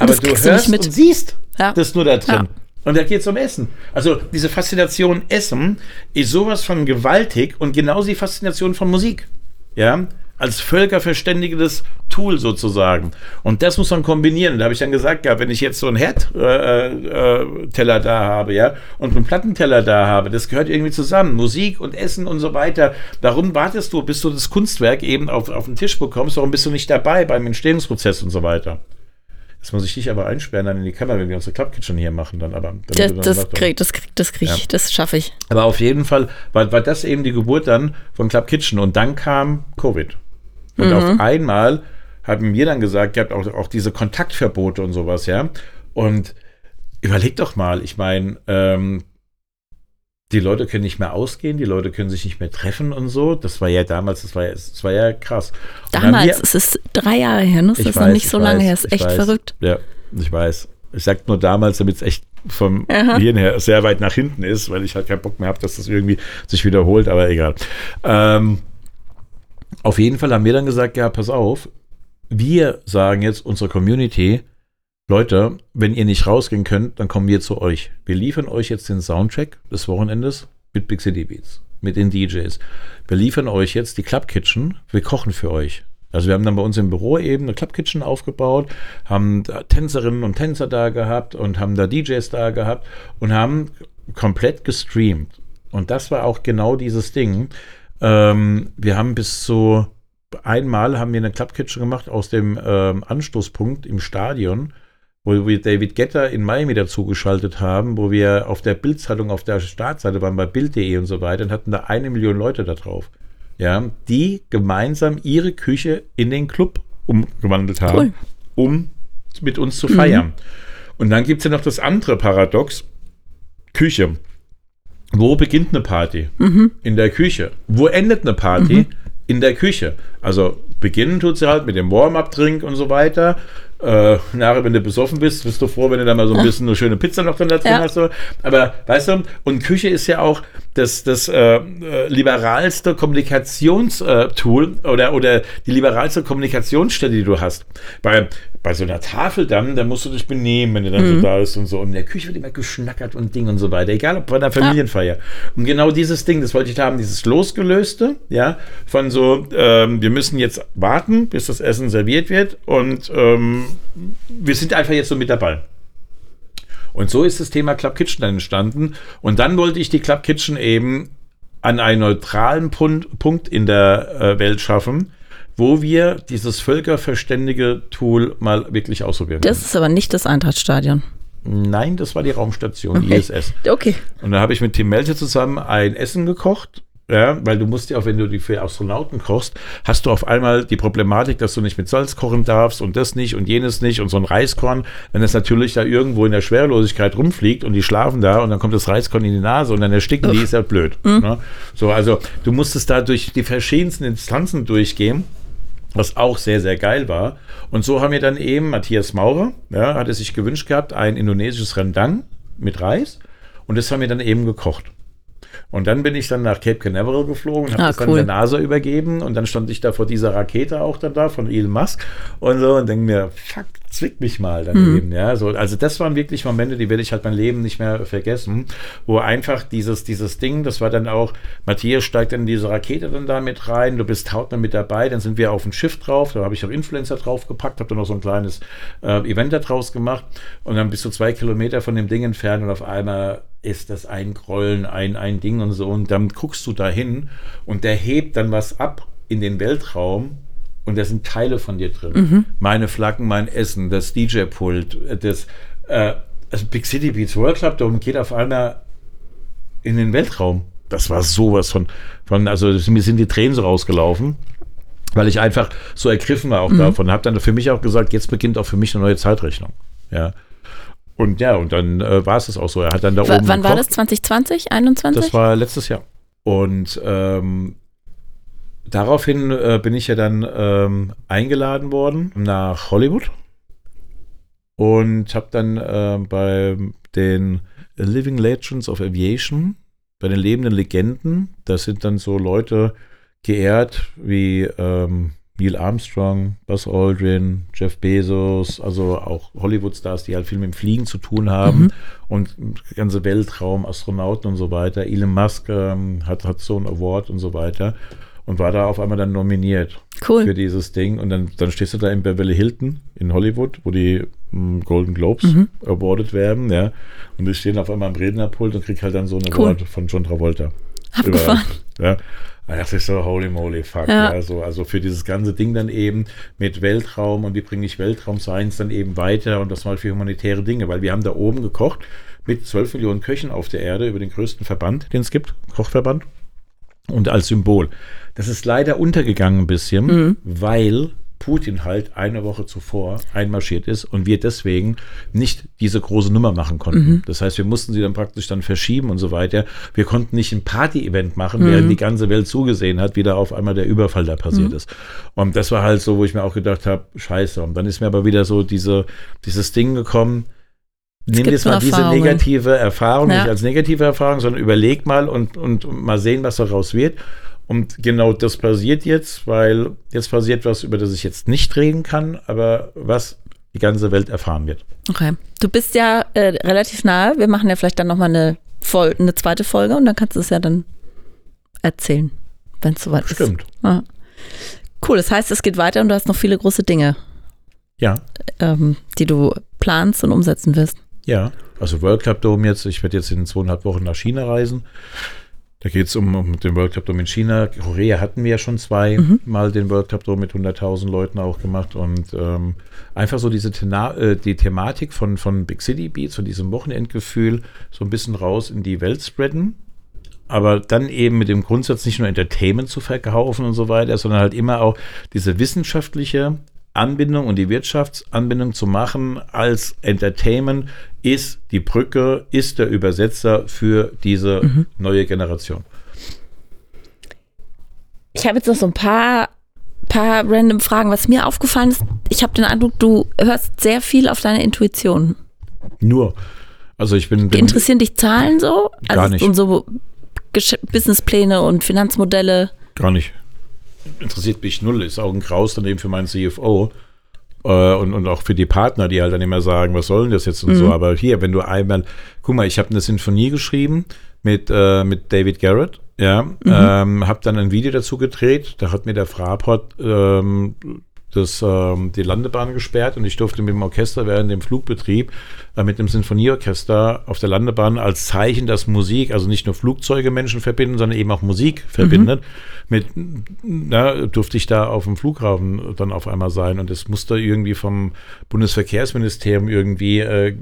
Aber du hörst du und siehst ja. das nur da drin. Ja. Und da geht es um Essen. Also diese Faszination Essen ist sowas von gewaltig und genauso die Faszination von Musik. Ja, als völkerverständigendes Tool sozusagen. Und das muss man kombinieren. Da habe ich dann gesagt, ja, wenn ich jetzt so einen Herdteller äh, äh, da habe, ja, und einen Plattenteller da habe, das gehört irgendwie zusammen. Musik und Essen und so weiter. Darum wartest du, bis du das Kunstwerk eben auf, auf den Tisch bekommst, warum bist du nicht dabei beim Entstehungsprozess und so weiter. Jetzt muss ich dich aber einsperren dann in die Kamera, wenn wir unsere Club Kitchen hier machen, dann aber. Das, das krieg, das krieg, das krieg ich, das schaffe ich. Aber auf jeden Fall war, war das eben die Geburt dann von Club Kitchen und dann kam Covid. Und mhm. auf einmal haben wir dann gesagt, ihr habt auch, auch diese Kontaktverbote und sowas, ja. Und überleg doch mal, ich meine, ähm, die Leute können nicht mehr ausgehen, die Leute können sich nicht mehr treffen und so. Das war ja damals, das war ja, das war ja krass. Damals, wir, es ist drei Jahre her, ne? Das ist weiß, noch nicht so lange her, ist echt weiß, verrückt. Ja, ich weiß. Ich sag nur damals, damit es echt vom Hirn her sehr weit nach hinten ist, weil ich halt keinen Bock mehr habe, dass das irgendwie sich wiederholt, aber egal. Ähm, auf jeden Fall haben wir dann gesagt, ja, pass auf, wir sagen jetzt unserer Community, Leute, wenn ihr nicht rausgehen könnt, dann kommen wir zu euch. Wir liefern euch jetzt den Soundtrack des Wochenendes mit Big City Beats, mit den DJs. Wir liefern euch jetzt die Club Kitchen. Wir kochen für euch. Also wir haben dann bei uns im Büro eben eine Club Kitchen aufgebaut, haben Tänzerinnen und Tänzer da gehabt und haben da DJs da gehabt und haben komplett gestreamt. Und das war auch genau dieses Ding. Ähm, wir haben bis zu einmal haben wir eine Club Kitchen gemacht aus dem ähm, Anstoßpunkt im Stadion wo wir David Getter in Miami dazugeschaltet haben, wo wir auf der Bildzeitung, auf der Startseite waren, bei Bild.de und so weiter, und hatten da eine Million Leute da drauf. Ja, die gemeinsam ihre Küche in den Club umgewandelt haben, cool. um mit uns zu feiern. Mhm. Und dann gibt es ja noch das andere Paradox: Küche. Wo beginnt eine Party? Mhm. In der Küche. Wo endet eine Party? Mhm. In der Küche. Also beginnen tut sie halt mit dem Warm-up-Drink und so weiter. Äh, nachher, wenn du besoffen bist, bist du froh, wenn du da mal so ein bisschen eine schöne Pizza noch drin da drin ja. hast. Aber weißt du, und Küche ist ja auch das, das äh, äh liberalste Kommunikationstool äh, oder, oder die liberalste Kommunikationsstelle, die du hast. Bei, bei so einer Tafel dann, da musst du dich benehmen, wenn du dann mhm. so da bist und so. Und in der Küche wird immer geschnackert und Ding und so weiter. Egal ob bei einer Familienfeier. Ja. Und genau dieses Ding, das wollte ich haben, dieses Losgelöste, ja, von so, ähm, wir müssen jetzt warten, bis das Essen serviert wird und ähm, wir sind einfach jetzt so mit dabei. Und so ist das Thema Club Kitchen dann entstanden. Und dann wollte ich die Club Kitchen eben an einen neutralen Punkt in der äh, Welt schaffen, wo wir dieses völkerverständige Tool mal wirklich ausprobieren. Das ist aber nicht das Eintrachtstadion. Nein, das war die Raumstation, die Okay. ISS. Okay. Und da habe ich mit Tim Melzer zusammen ein Essen gekocht. Ja, weil du musst ja auch, wenn du die für Astronauten kochst, hast du auf einmal die Problematik, dass du nicht mit Salz kochen darfst und das nicht und jenes nicht und so ein Reiskorn, wenn es natürlich da irgendwo in der Schwerelosigkeit rumfliegt und die schlafen da und dann kommt das Reiskorn in die Nase und dann ersticken die, ist ja blöd. Ne? So, also du musstest da durch die verschiedensten Instanzen durchgehen was auch sehr, sehr geil war. Und so haben wir dann eben Matthias Maurer, ja, hatte sich gewünscht gehabt, ein indonesisches Rendang mit Reis. Und das haben wir dann eben gekocht. Und dann bin ich dann nach Cape Canaveral geflogen, habe Ah, das dann cool. der NASA übergeben und dann stand ich da vor dieser Rakete auch dann da von Elon Musk und so und denke mir, fuck, zwick mich mal daneben. Ja, so, also das waren wirklich Momente, die werde ich halt mein Leben nicht mehr vergessen, wo einfach dieses, dieses Ding, das war dann auch, Matthias steigt dann in diese Rakete dann da mit rein, du bist hautnah mit dabei, dann sind wir auf ein Schiff drauf, da habe ich auch Influencer draufgepackt, habe dann noch so ein kleines äh, Event da draus gemacht und dann bist du zwei Kilometer von dem Ding entfernt und auf einmal ist das ein Grollen, ein, ein Ding und so. Und dann guckst du da hin und der hebt dann was ab in den Weltraum und da sind Teile von dir drin. Meine Flaggen, mein Essen, das DJ-Pult, das äh, also Big City Beats World Club Dome geht auf einmal in den Weltraum. Das war sowas von, von also mir sind die Tränen so rausgelaufen. Weil ich einfach so ergriffen war auch davon. Habe dann für mich auch gesagt, jetzt beginnt auch für mich eine neue Zeitrechnung. Ja. Und ja, und dann äh, war es das auch so. Er hat dann da W oben. wann war das? gekocht. 2020? 21? Das war letztes Jahr. Und ähm, daraufhin äh, bin ich ja dann ähm, eingeladen worden nach Hollywood und habe dann äh, bei den Living Legends of Aviation, bei den lebenden Legenden, da sind dann so Leute geehrt wie ähm, Neil Armstrong, Buzz Aldrin, Jeff Bezos, also auch Hollywood-Stars, die halt viel mit dem Fliegen zu tun haben Mhm. und ganze Weltraum, Astronauten und so weiter. Elon Musk ähm, hat, hat so einen Award und so weiter und war da auf einmal dann nominiert für Cool. dieses Ding. Und dann, dann stehst du da in Beverly Hilton in Hollywood, wo die mm, Golden Globes Mhm. awarded werden, ja. Und wir stehen auf einmal am Rednerpult und krieg halt dann so einen Cool. Award von John Travolta. Abgefahren. Ja. Da dachte ich so, holy moly, fuck. Ja. Ja. so, also für dieses ganze Ding dann eben mit Weltraum und wie bringe ich Weltraum-Science dann eben weiter und das mal für humanitäre Dinge, weil wir haben da oben gekocht mit 12 Millionen Köchen auf der Erde über den größten Verband, den es gibt, Kochverband. Und als Symbol. Das ist leider untergegangen ein bisschen, Mhm. weil Putin halt eine Woche zuvor einmarschiert ist und wir deswegen nicht diese große Nummer machen konnten. Mhm. Das heißt, wir mussten sie dann praktisch dann verschieben und so weiter. Wir konnten nicht ein Party-Event machen, Mhm. während die ganze Welt zugesehen hat, wie da auf einmal der Überfall da Mhm. passiert ist. Und das war halt so, wo ich mir auch gedacht habe, scheiße. Und dann ist mir aber wieder so diese, dieses Ding gekommen, Nimm jetzt mal diese negative Erfahrung, Ja. nicht als negative Erfahrung, sondern überleg mal und, und mal sehen, was daraus wird. Und genau das passiert jetzt, weil jetzt passiert was, über das ich jetzt nicht reden kann, aber was die ganze Welt erfahren wird. Okay. Du bist ja äh, relativ nahe. Wir machen ja vielleicht dann nochmal eine, eine zweite Folge und dann kannst du es ja dann erzählen, wenn es soweit Stimmt. ist. Ja. Cool, das heißt, es geht weiter und du hast noch viele große Dinge, Ja, ähm, die du planst und umsetzen wirst. ja. Also World Cup Dome jetzt, ich werde jetzt in zweieinhalb Wochen nach China reisen. Da geht es um, um den World Cup Dome in China. Korea hatten wir ja schon zweimal den World Cup Dome mit 100.000 Leuten auch gemacht. Und ähm, einfach so diese Thena äh, die Thematik von, von Big City Beats, von diesem Wochenendgefühl, so ein bisschen raus in die Welt spreaden. Aber dann eben mit dem Grundsatz nicht nur Entertainment zu verkaufen und so weiter, sondern halt immer auch diese wissenschaftliche Anbindung und die Wirtschaftsanbindung zu machen als Entertainment ist die Brücke, ist der Übersetzer für diese neue Generation. Ich habe jetzt noch so ein paar, paar random Fragen. Was mir aufgefallen ist, ich habe den Eindruck, du hörst sehr viel auf deine Intuition. Nur. Also ich bin, bin Interessieren dich Zahlen so? Also Gar nicht. Und so Businesspläne und Finanzmodelle? gar nicht. Interessiert mich null. Ist auch ein Graus daneben für meinen CFO. Äh, und, und auch für die Partner, die halt dann immer sagen, was soll denn das jetzt und so. Aber hier, wenn du einmal, guck mal, ich habe eine Sinfonie geschrieben mit, äh, mit David Garrett, ja, ähm, habe dann ein Video dazu gedreht, da hat mir der Fraport ähm, das, ähm, die Landebahn gesperrt und ich durfte mit dem Orchester während dem Flugbetrieb äh, mit dem Sinfonieorchester auf der Landebahn als Zeichen, dass Musik, also nicht nur Flugzeuge Menschen verbinden, sondern eben auch Musik verbindet. Mhm. Mit, na, durfte ich da auf dem Flughafen dann auf einmal sein und es musste irgendwie vom Bundesverkehrsministerium irgendwie äh,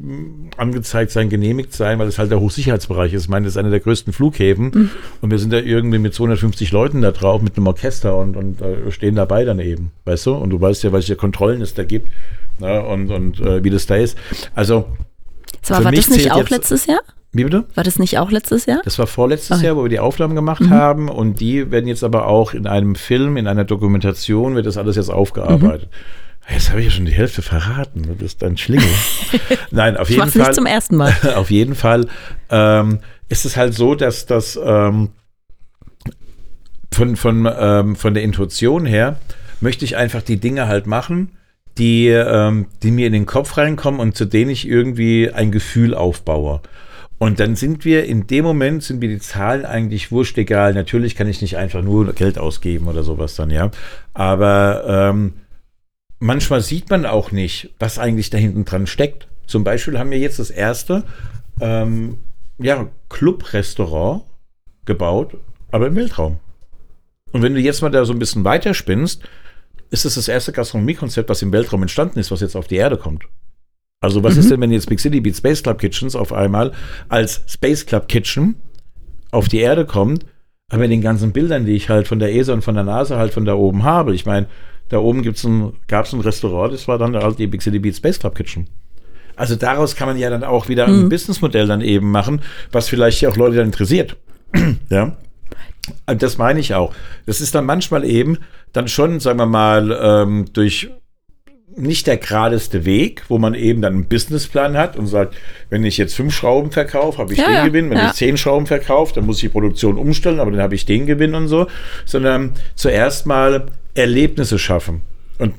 angezeigt sein, genehmigt sein, weil es halt der Hochsicherheitsbereich ist. Ich meine, das ist einer der größten Flughäfen mhm. und wir sind da irgendwie mit 250 Leuten da drauf mit einem Orchester und, und äh, stehen dabei daneben, weißt du? Und du weißt ja, welche Kontrollen es da gibt ne? und, und äh, wie das da ist. Also so, war das nicht auch letztes Jahr? Wie bitte? War das nicht auch letztes Jahr? Das war vorletztes okay. Jahr, wo wir die Aufnahmen gemacht mhm. haben und die werden jetzt aber auch in einem Film, in einer Dokumentation, wird das alles jetzt aufgearbeitet. Mhm. Jetzt habe ich ja schon die Hälfte verraten. Du bist ein Schlingel. Nein, auf jeden Fall. nicht zum ersten Mal. auf jeden Fall ähm, ist es halt so, dass das ähm, von, von, ähm, von der Intuition her möchte ich einfach die Dinge halt machen, die, ähm, die mir in den Kopf reinkommen und zu denen ich irgendwie ein Gefühl aufbaue. Und dann sind wir in dem Moment, sind mir die Zahlen eigentlich wurscht egal. Natürlich kann ich nicht einfach nur Geld ausgeben oder sowas dann, ja. Aber ähm, manchmal sieht man auch nicht, was eigentlich da hinten dran steckt. Zum Beispiel haben wir jetzt das erste ähm, ja, Club-Restaurant gebaut, aber im Weltraum. Und wenn du jetzt mal da so ein bisschen weiterspinnst, ist es das erste Gastronomiekonzept, was im Weltraum entstanden ist, was jetzt auf die Erde kommt. Also was mhm. ist denn, wenn jetzt Big City Beat Space Club Kitchens auf einmal als Space Club Kitchen auf die Erde kommt, aber in den ganzen Bildern, die ich halt von der ESA und von der NASA halt von da oben habe, ich meine, da oben gibt's ein, gab es ein Restaurant, das war dann halt die Big City Beat Space Club Kitchen. Also daraus kann man ja dann auch wieder mhm. ein Businessmodell dann eben machen, was vielleicht ja auch Leute dann interessiert. ja. Das meine ich auch. Das ist dann manchmal eben dann schon, sagen wir mal, ähm, durch nicht der geradeste Weg, wo man eben dann einen Businessplan hat und sagt, wenn ich jetzt fünf Schrauben verkaufe, habe ich ja, den Gewinn. Wenn ja. ich zehn Schrauben verkaufe, dann muss ich die Produktion umstellen, aber dann habe ich den Gewinn und so. Sondern zuerst mal Erlebnisse schaffen. Und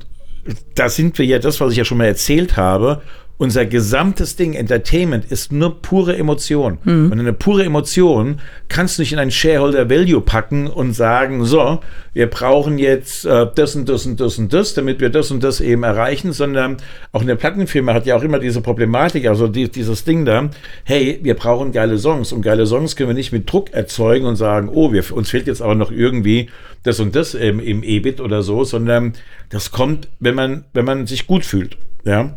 da sind wir ja das, was ich ja schon mal erzählt habe unser gesamtes Ding, Entertainment, ist nur pure Emotion. Mhm. Und eine pure Emotion kannst du nicht in ein Shareholder Value packen und sagen, so, wir brauchen jetzt äh, das und das und das und das, damit wir das und das eben erreichen, sondern auch eine Plattenfirma hat ja auch immer diese Problematik, also die, dieses Ding da, hey, wir brauchen geile Songs und geile Songs können wir nicht mit Druck erzeugen und sagen, oh, wir, uns fehlt jetzt aber noch irgendwie das und das im, im EBIT oder so, sondern das kommt, wenn man, wenn man sich gut fühlt. Ja.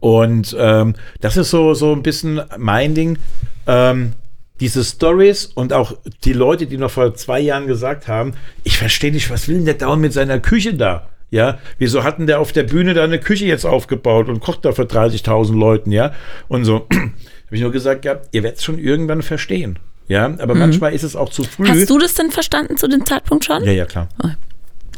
Und ähm, das ist so, so ein bisschen mein Ding. Ähm, diese Stories und auch die Leute, die noch vor zwei Jahren gesagt haben, ich verstehe nicht, was will denn der Down mit seiner Küche da? Ja, wieso hatten der auf der Bühne da eine Küche jetzt aufgebaut und kocht da für 30.000 Leuten, ja? Und so habe ich nur gesagt, ja, ihr werdet es schon irgendwann verstehen. Ja, aber mhm. manchmal ist es auch zu früh. Hast du das denn verstanden zu dem Zeitpunkt schon? Ja, ja, klar. Oh.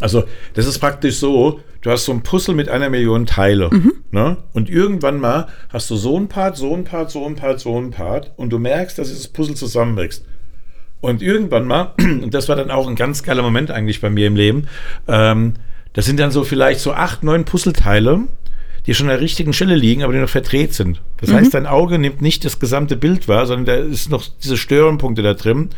Also, das ist praktisch so, du hast so ein Puzzle mit einer Million Teile. Mhm. Ne? Und irgendwann mal hast du so ein Part, so ein Part, so ein Part, so ein Part und du merkst, dass dieses Puzzle zusammenwächst. Und irgendwann mal, und das war dann auch ein ganz geiler Moment eigentlich bei mir im Leben, ähm, das sind dann so vielleicht so acht, neun Puzzleteile, die schon an der richtigen Stelle liegen, aber die noch verdreht sind. Das mhm. heißt, dein Auge nimmt nicht das gesamte Bild wahr, sondern da ist noch diese Störenpunkte da drin.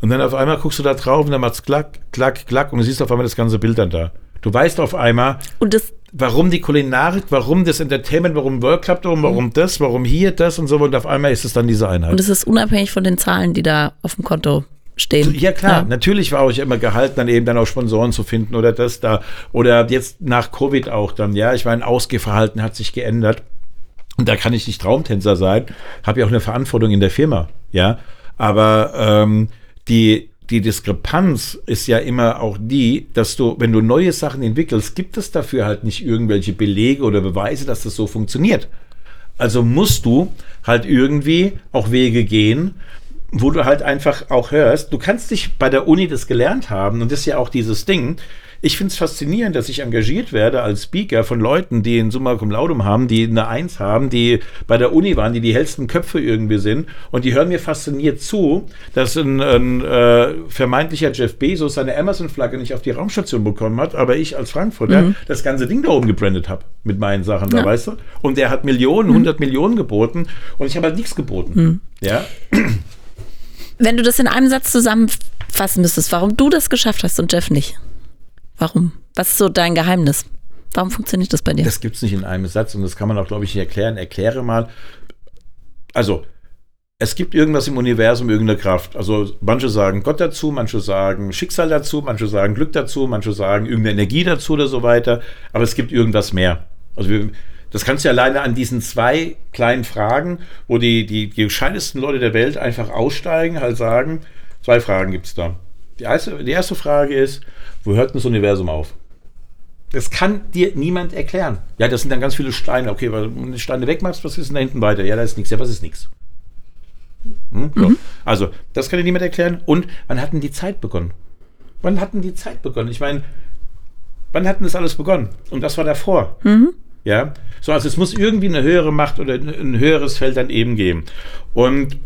Und dann auf einmal guckst du da drauf und dann macht's klack, klack, klack und du siehst auf einmal das ganze Bild dann da. Du weißt auf einmal, warum die Kulinarik, warum das Entertainment, warum World Club darum, warum das, warum hier das und so. Und auf einmal ist es dann diese Einheit. Und es ist unabhängig von den Zahlen, die da auf dem Konto stehen. Ja klar, ja. natürlich war ich immer gehalten, dann eben dann auch Sponsoren zu finden oder das da. Oder jetzt nach Covid auch dann, ja. Ich meine, Ausgehverhalten hat sich geändert. Und da kann ich nicht Traumtänzer sein. Habe ja auch eine Verantwortung in der Firma, ja. Aber ähm, die, die Diskrepanz ist ja immer auch die, dass du, wenn du neue Sachen entwickelst, gibt es dafür halt nicht irgendwelche Belege oder Beweise, dass das so funktioniert. Also musst du halt irgendwie auch Wege gehen, wo du halt einfach auch hörst, du kannst dich bei der Uni das gelernt haben und das ist ja auch dieses Ding, ich finde es faszinierend, dass ich engagiert werde als Speaker von Leuten, die ein Summa Cum Laudum haben, die eine Eins haben, die bei der Uni waren, die die hellsten Köpfe irgendwie sind. Und die hören mir fasziniert zu, dass ein, ein äh, vermeintlicher Jeff Bezos seine Amazon-Flagge nicht auf die Raumstation bekommen hat, aber ich als Frankfurter mhm. das ganze Ding da oben gebrandet habe mit meinen Sachen da, weißt du? Und der hat Millionen, mhm. 100 Millionen geboten und ich habe halt nichts geboten. Mhm. Ja. Wenn du das in einem Satz zusammenfassen müsstest, warum du das geschafft hast und Jeff nicht? Warum? Was ist so dein Geheimnis? Warum funktioniert das bei dir? Das gibt es nicht in einem Satz und das kann man auch, glaube ich, nicht erklären. Erkläre mal. Also, es gibt irgendwas im Universum, irgendeine Kraft. Also manche sagen Gott dazu, manche sagen Schicksal dazu, manche sagen Glück dazu, manche sagen irgendeine Energie dazu oder so weiter. Aber es gibt irgendwas mehr. Also wir, das kannst du alleine an diesen zwei kleinen Fragen, wo die, die, die gescheitesten Leute der Welt einfach aussteigen, halt sagen, zwei Fragen gibt es da. Die erste, die erste Frage ist, wo hört denn das Universum auf? Das kann dir niemand erklären. Ja, das sind dann ganz viele Steine. Okay, wenn du Steine wegmachst, was ist denn da hinten weiter? Ja, da ist nichts. Ja, was ist nichts? Hm? So. Mhm. Also, das kann dir niemand erklären. Und wann hatten die Zeit begonnen? Wann hatten die Zeit begonnen? Ich meine, wann hatten das alles begonnen? Und das war davor. Mhm. Ja, so, also es muss irgendwie eine höhere Macht oder ein höheres Feld dann eben geben. Und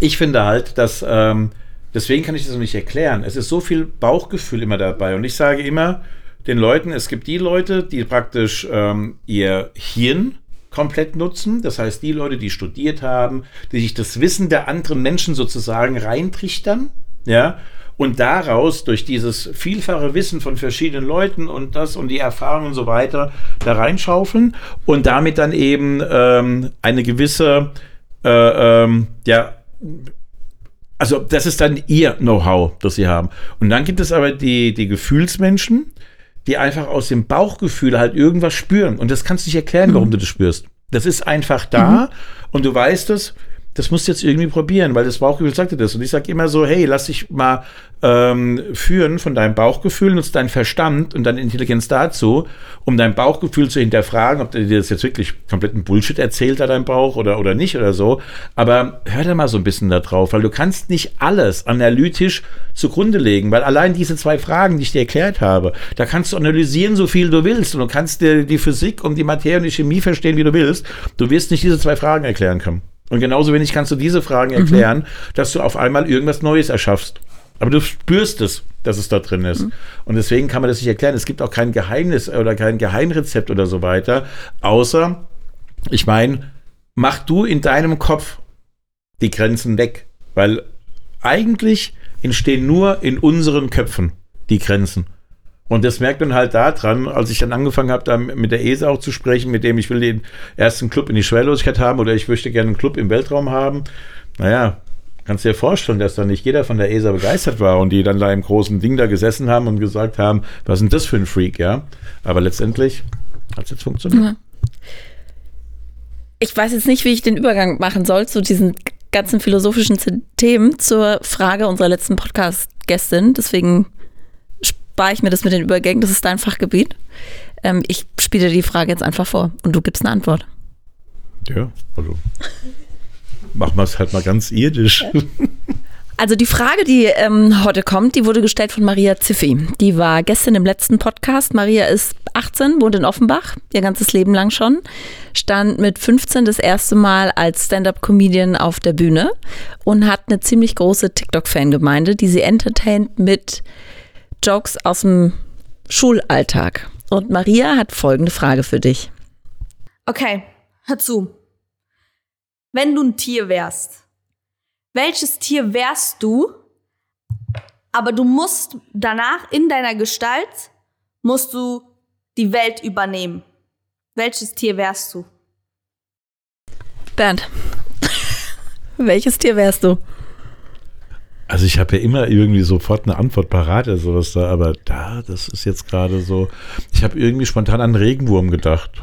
ich finde halt, dass, ähm, deswegen kann ich das noch nicht erklären. Es ist so viel Bauchgefühl immer dabei. Und ich sage immer den Leuten, es gibt die Leute, die praktisch ähm, ihr Hirn komplett nutzen. Das heißt, die Leute, die studiert haben, die sich das Wissen der anderen Menschen sozusagen reintrichtern, ja, und daraus durch dieses vielfache Wissen von verschiedenen Leuten und das und die Erfahrungen und so weiter da reinschaufeln und damit dann eben ähm, eine gewisse, äh, ähm, ja, also das ist dann ihr Know-how, das sie haben. Und dann gibt es aber die, die Gefühlsmenschen, die einfach aus dem Bauchgefühl halt irgendwas spüren. Und das kannst du nicht erklären, warum mhm. du das spürst. Das ist einfach da mhm. und du weißt es, das musst du jetzt irgendwie probieren, weil das Bauchgefühl sagte das. Und ich sage immer so, hey, lass dich mal ähm, führen von deinem Bauchgefühl, nutzt deinen Verstand und deine Intelligenz dazu, um dein Bauchgefühl zu hinterfragen, ob dir das jetzt wirklich kompletten Bullshit erzählt hat, dein Bauch oder, oder nicht oder so. Aber hör da mal so ein bisschen da drauf, weil du kannst nicht alles analytisch zugrunde legen, weil allein diese zwei Fragen, die ich dir erklärt habe, da kannst du analysieren, so viel du willst und du kannst dir die Physik und die Materie und die Chemie verstehen, wie du willst. Du wirst nicht diese zwei Fragen erklären können. Und genauso wenig kannst du diese Fragen mhm. erklären, mhm. dass du auf einmal irgendwas Neues erschaffst. Aber du spürst es, dass es da drin ist. Mhm. Und deswegen kann man das nicht erklären. Es gibt auch kein Geheimnis oder kein Geheimrezept oder so weiter. Außer, ich meine, mach du in deinem Kopf die Grenzen weg. Weil eigentlich entstehen nur in unseren Köpfen die Grenzen. Und das merkt man halt daran, als ich dann angefangen habe, da mit der ESA auch zu sprechen, mit dem ich will den ersten Club in die Schwerlosigkeit haben oder ich möchte gerne einen Club im Weltraum haben. Naja, kannst dir vorstellen, dass da nicht jeder von der ESA begeistert war und die dann da im großen Ding da gesessen haben und gesagt haben, was denn das für ein Freak, ja? Aber letztendlich hat es jetzt funktioniert. Ich weiß jetzt nicht, wie ich den Übergang machen soll zu diesen ganzen philosophischen Themen zur Frage unserer letzten Podcast-Gästin. Deswegen spare ich mir das mit den Übergängen. Das ist dein Fachgebiet. Ähm, ich spiele dir die Frage jetzt einfach vor und du gibst eine Antwort. Ja, also machen wir es halt mal ganz irdisch. Also die Frage, die ähm, heute kommt, die wurde gestellt von Maria Ziffi. Die war gestern im letzten Podcast. Maria ist 18, wohnt in Offenbach, ihr ganzes Leben lang schon. Stand mit 15 das erste Mal als Stand-up-Comedian auf der Bühne und hat eine ziemlich große TikTok-Fangemeinde, die sie entertaint mit Jokes aus dem Schulalltag. Und Maria hat folgende Frage für dich. Okay, hör zu. Wenn du ein Tier wärst, welches Tier wärst du? Aber du musst danach in deiner Gestalt musst du die Welt übernehmen. Welches Tier wärst du? Bernd, welches Tier wärst du? Also ich habe ja immer irgendwie sofort eine Antwort parat, also was da, aber da, das ist jetzt gerade so. Ich habe irgendwie spontan an Regenwurm gedacht.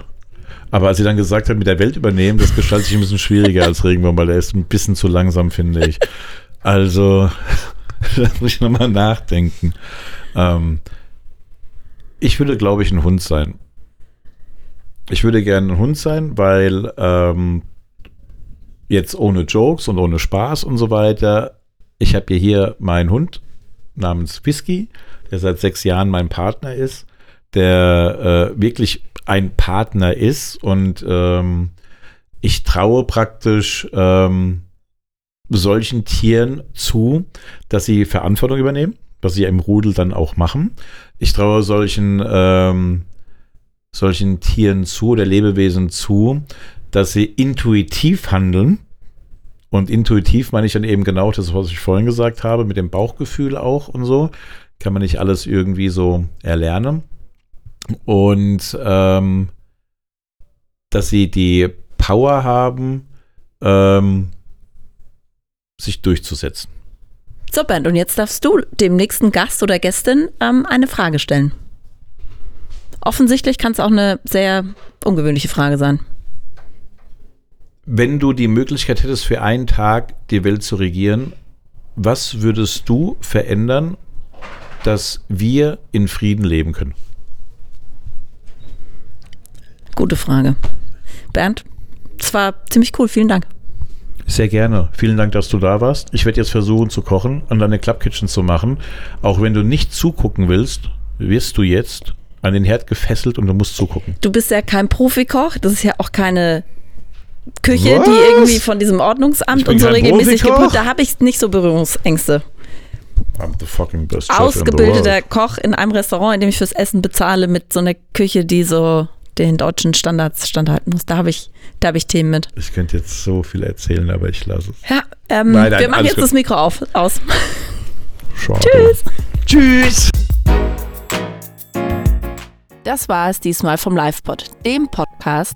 Aber als sie dann gesagt hat, mit der Welt übernehmen, das gestaltet sich ein bisschen schwieriger als Regenwurm, weil der ist ein bisschen zu langsam, finde ich. Also, da muss ich nochmal nachdenken. Ähm, ich würde, glaube ich, ein Hund sein. Ich würde gerne ein Hund sein, weil ähm, jetzt ohne Jokes und ohne Spaß und so weiter, ich habe hier meinen Hund namens Whisky, der seit sechs Jahren mein Partner ist, der äh, wirklich ein Partner ist und ähm, ich traue praktisch ähm, solchen Tieren zu, dass sie Verantwortung übernehmen, was sie ja im Rudel dann auch machen. Ich traue solchen, ähm, solchen Tieren zu oder Lebewesen zu, dass sie intuitiv handeln und intuitiv meine ich dann eben genau das, was ich vorhin gesagt habe, mit dem Bauchgefühl auch und so. Kann man nicht alles irgendwie so erlernen. und ähm, dass sie die Power haben, ähm, sich durchzusetzen. So, Bernd, und jetzt darfst du dem nächsten Gast oder Gästin ähm, eine Frage stellen. Offensichtlich kann es auch eine sehr ungewöhnliche Frage sein. Wenn du die Möglichkeit hättest, für einen Tag die Welt zu regieren, was würdest du verändern, dass wir in Frieden leben können? Gute Frage. Bernd, es war ziemlich cool. Vielen Dank. Sehr gerne. Vielen Dank, dass du da warst. Ich werde jetzt versuchen zu kochen und deine Club Kitchen zu machen. Auch wenn du nicht zugucken willst, wirst du jetzt an den Herd gefesselt und du musst zugucken. Du bist ja kein Profikoch. Das ist ja auch keine Küche, Was? die irgendwie von diesem Ordnungsamt und so regelmäßig geprüft. Da habe ich nicht so Berührungsängste. I'm the fucking best chef in the Ausgebildeter. Koch in einem Restaurant, in dem ich fürs Essen bezahle, mit so einer Küche, die so den deutschen Standards standhalten muss. Da habe ich, da habe ich Themen mit. Ich könnte jetzt so viel erzählen, aber ich lasse es. Ja, ähm, Nein, nein, wir machen jetzt gut. das Mikro auf, aus. Schade. Tschüss. Tschüss. Das war es diesmal vom LivePod, dem Podcast,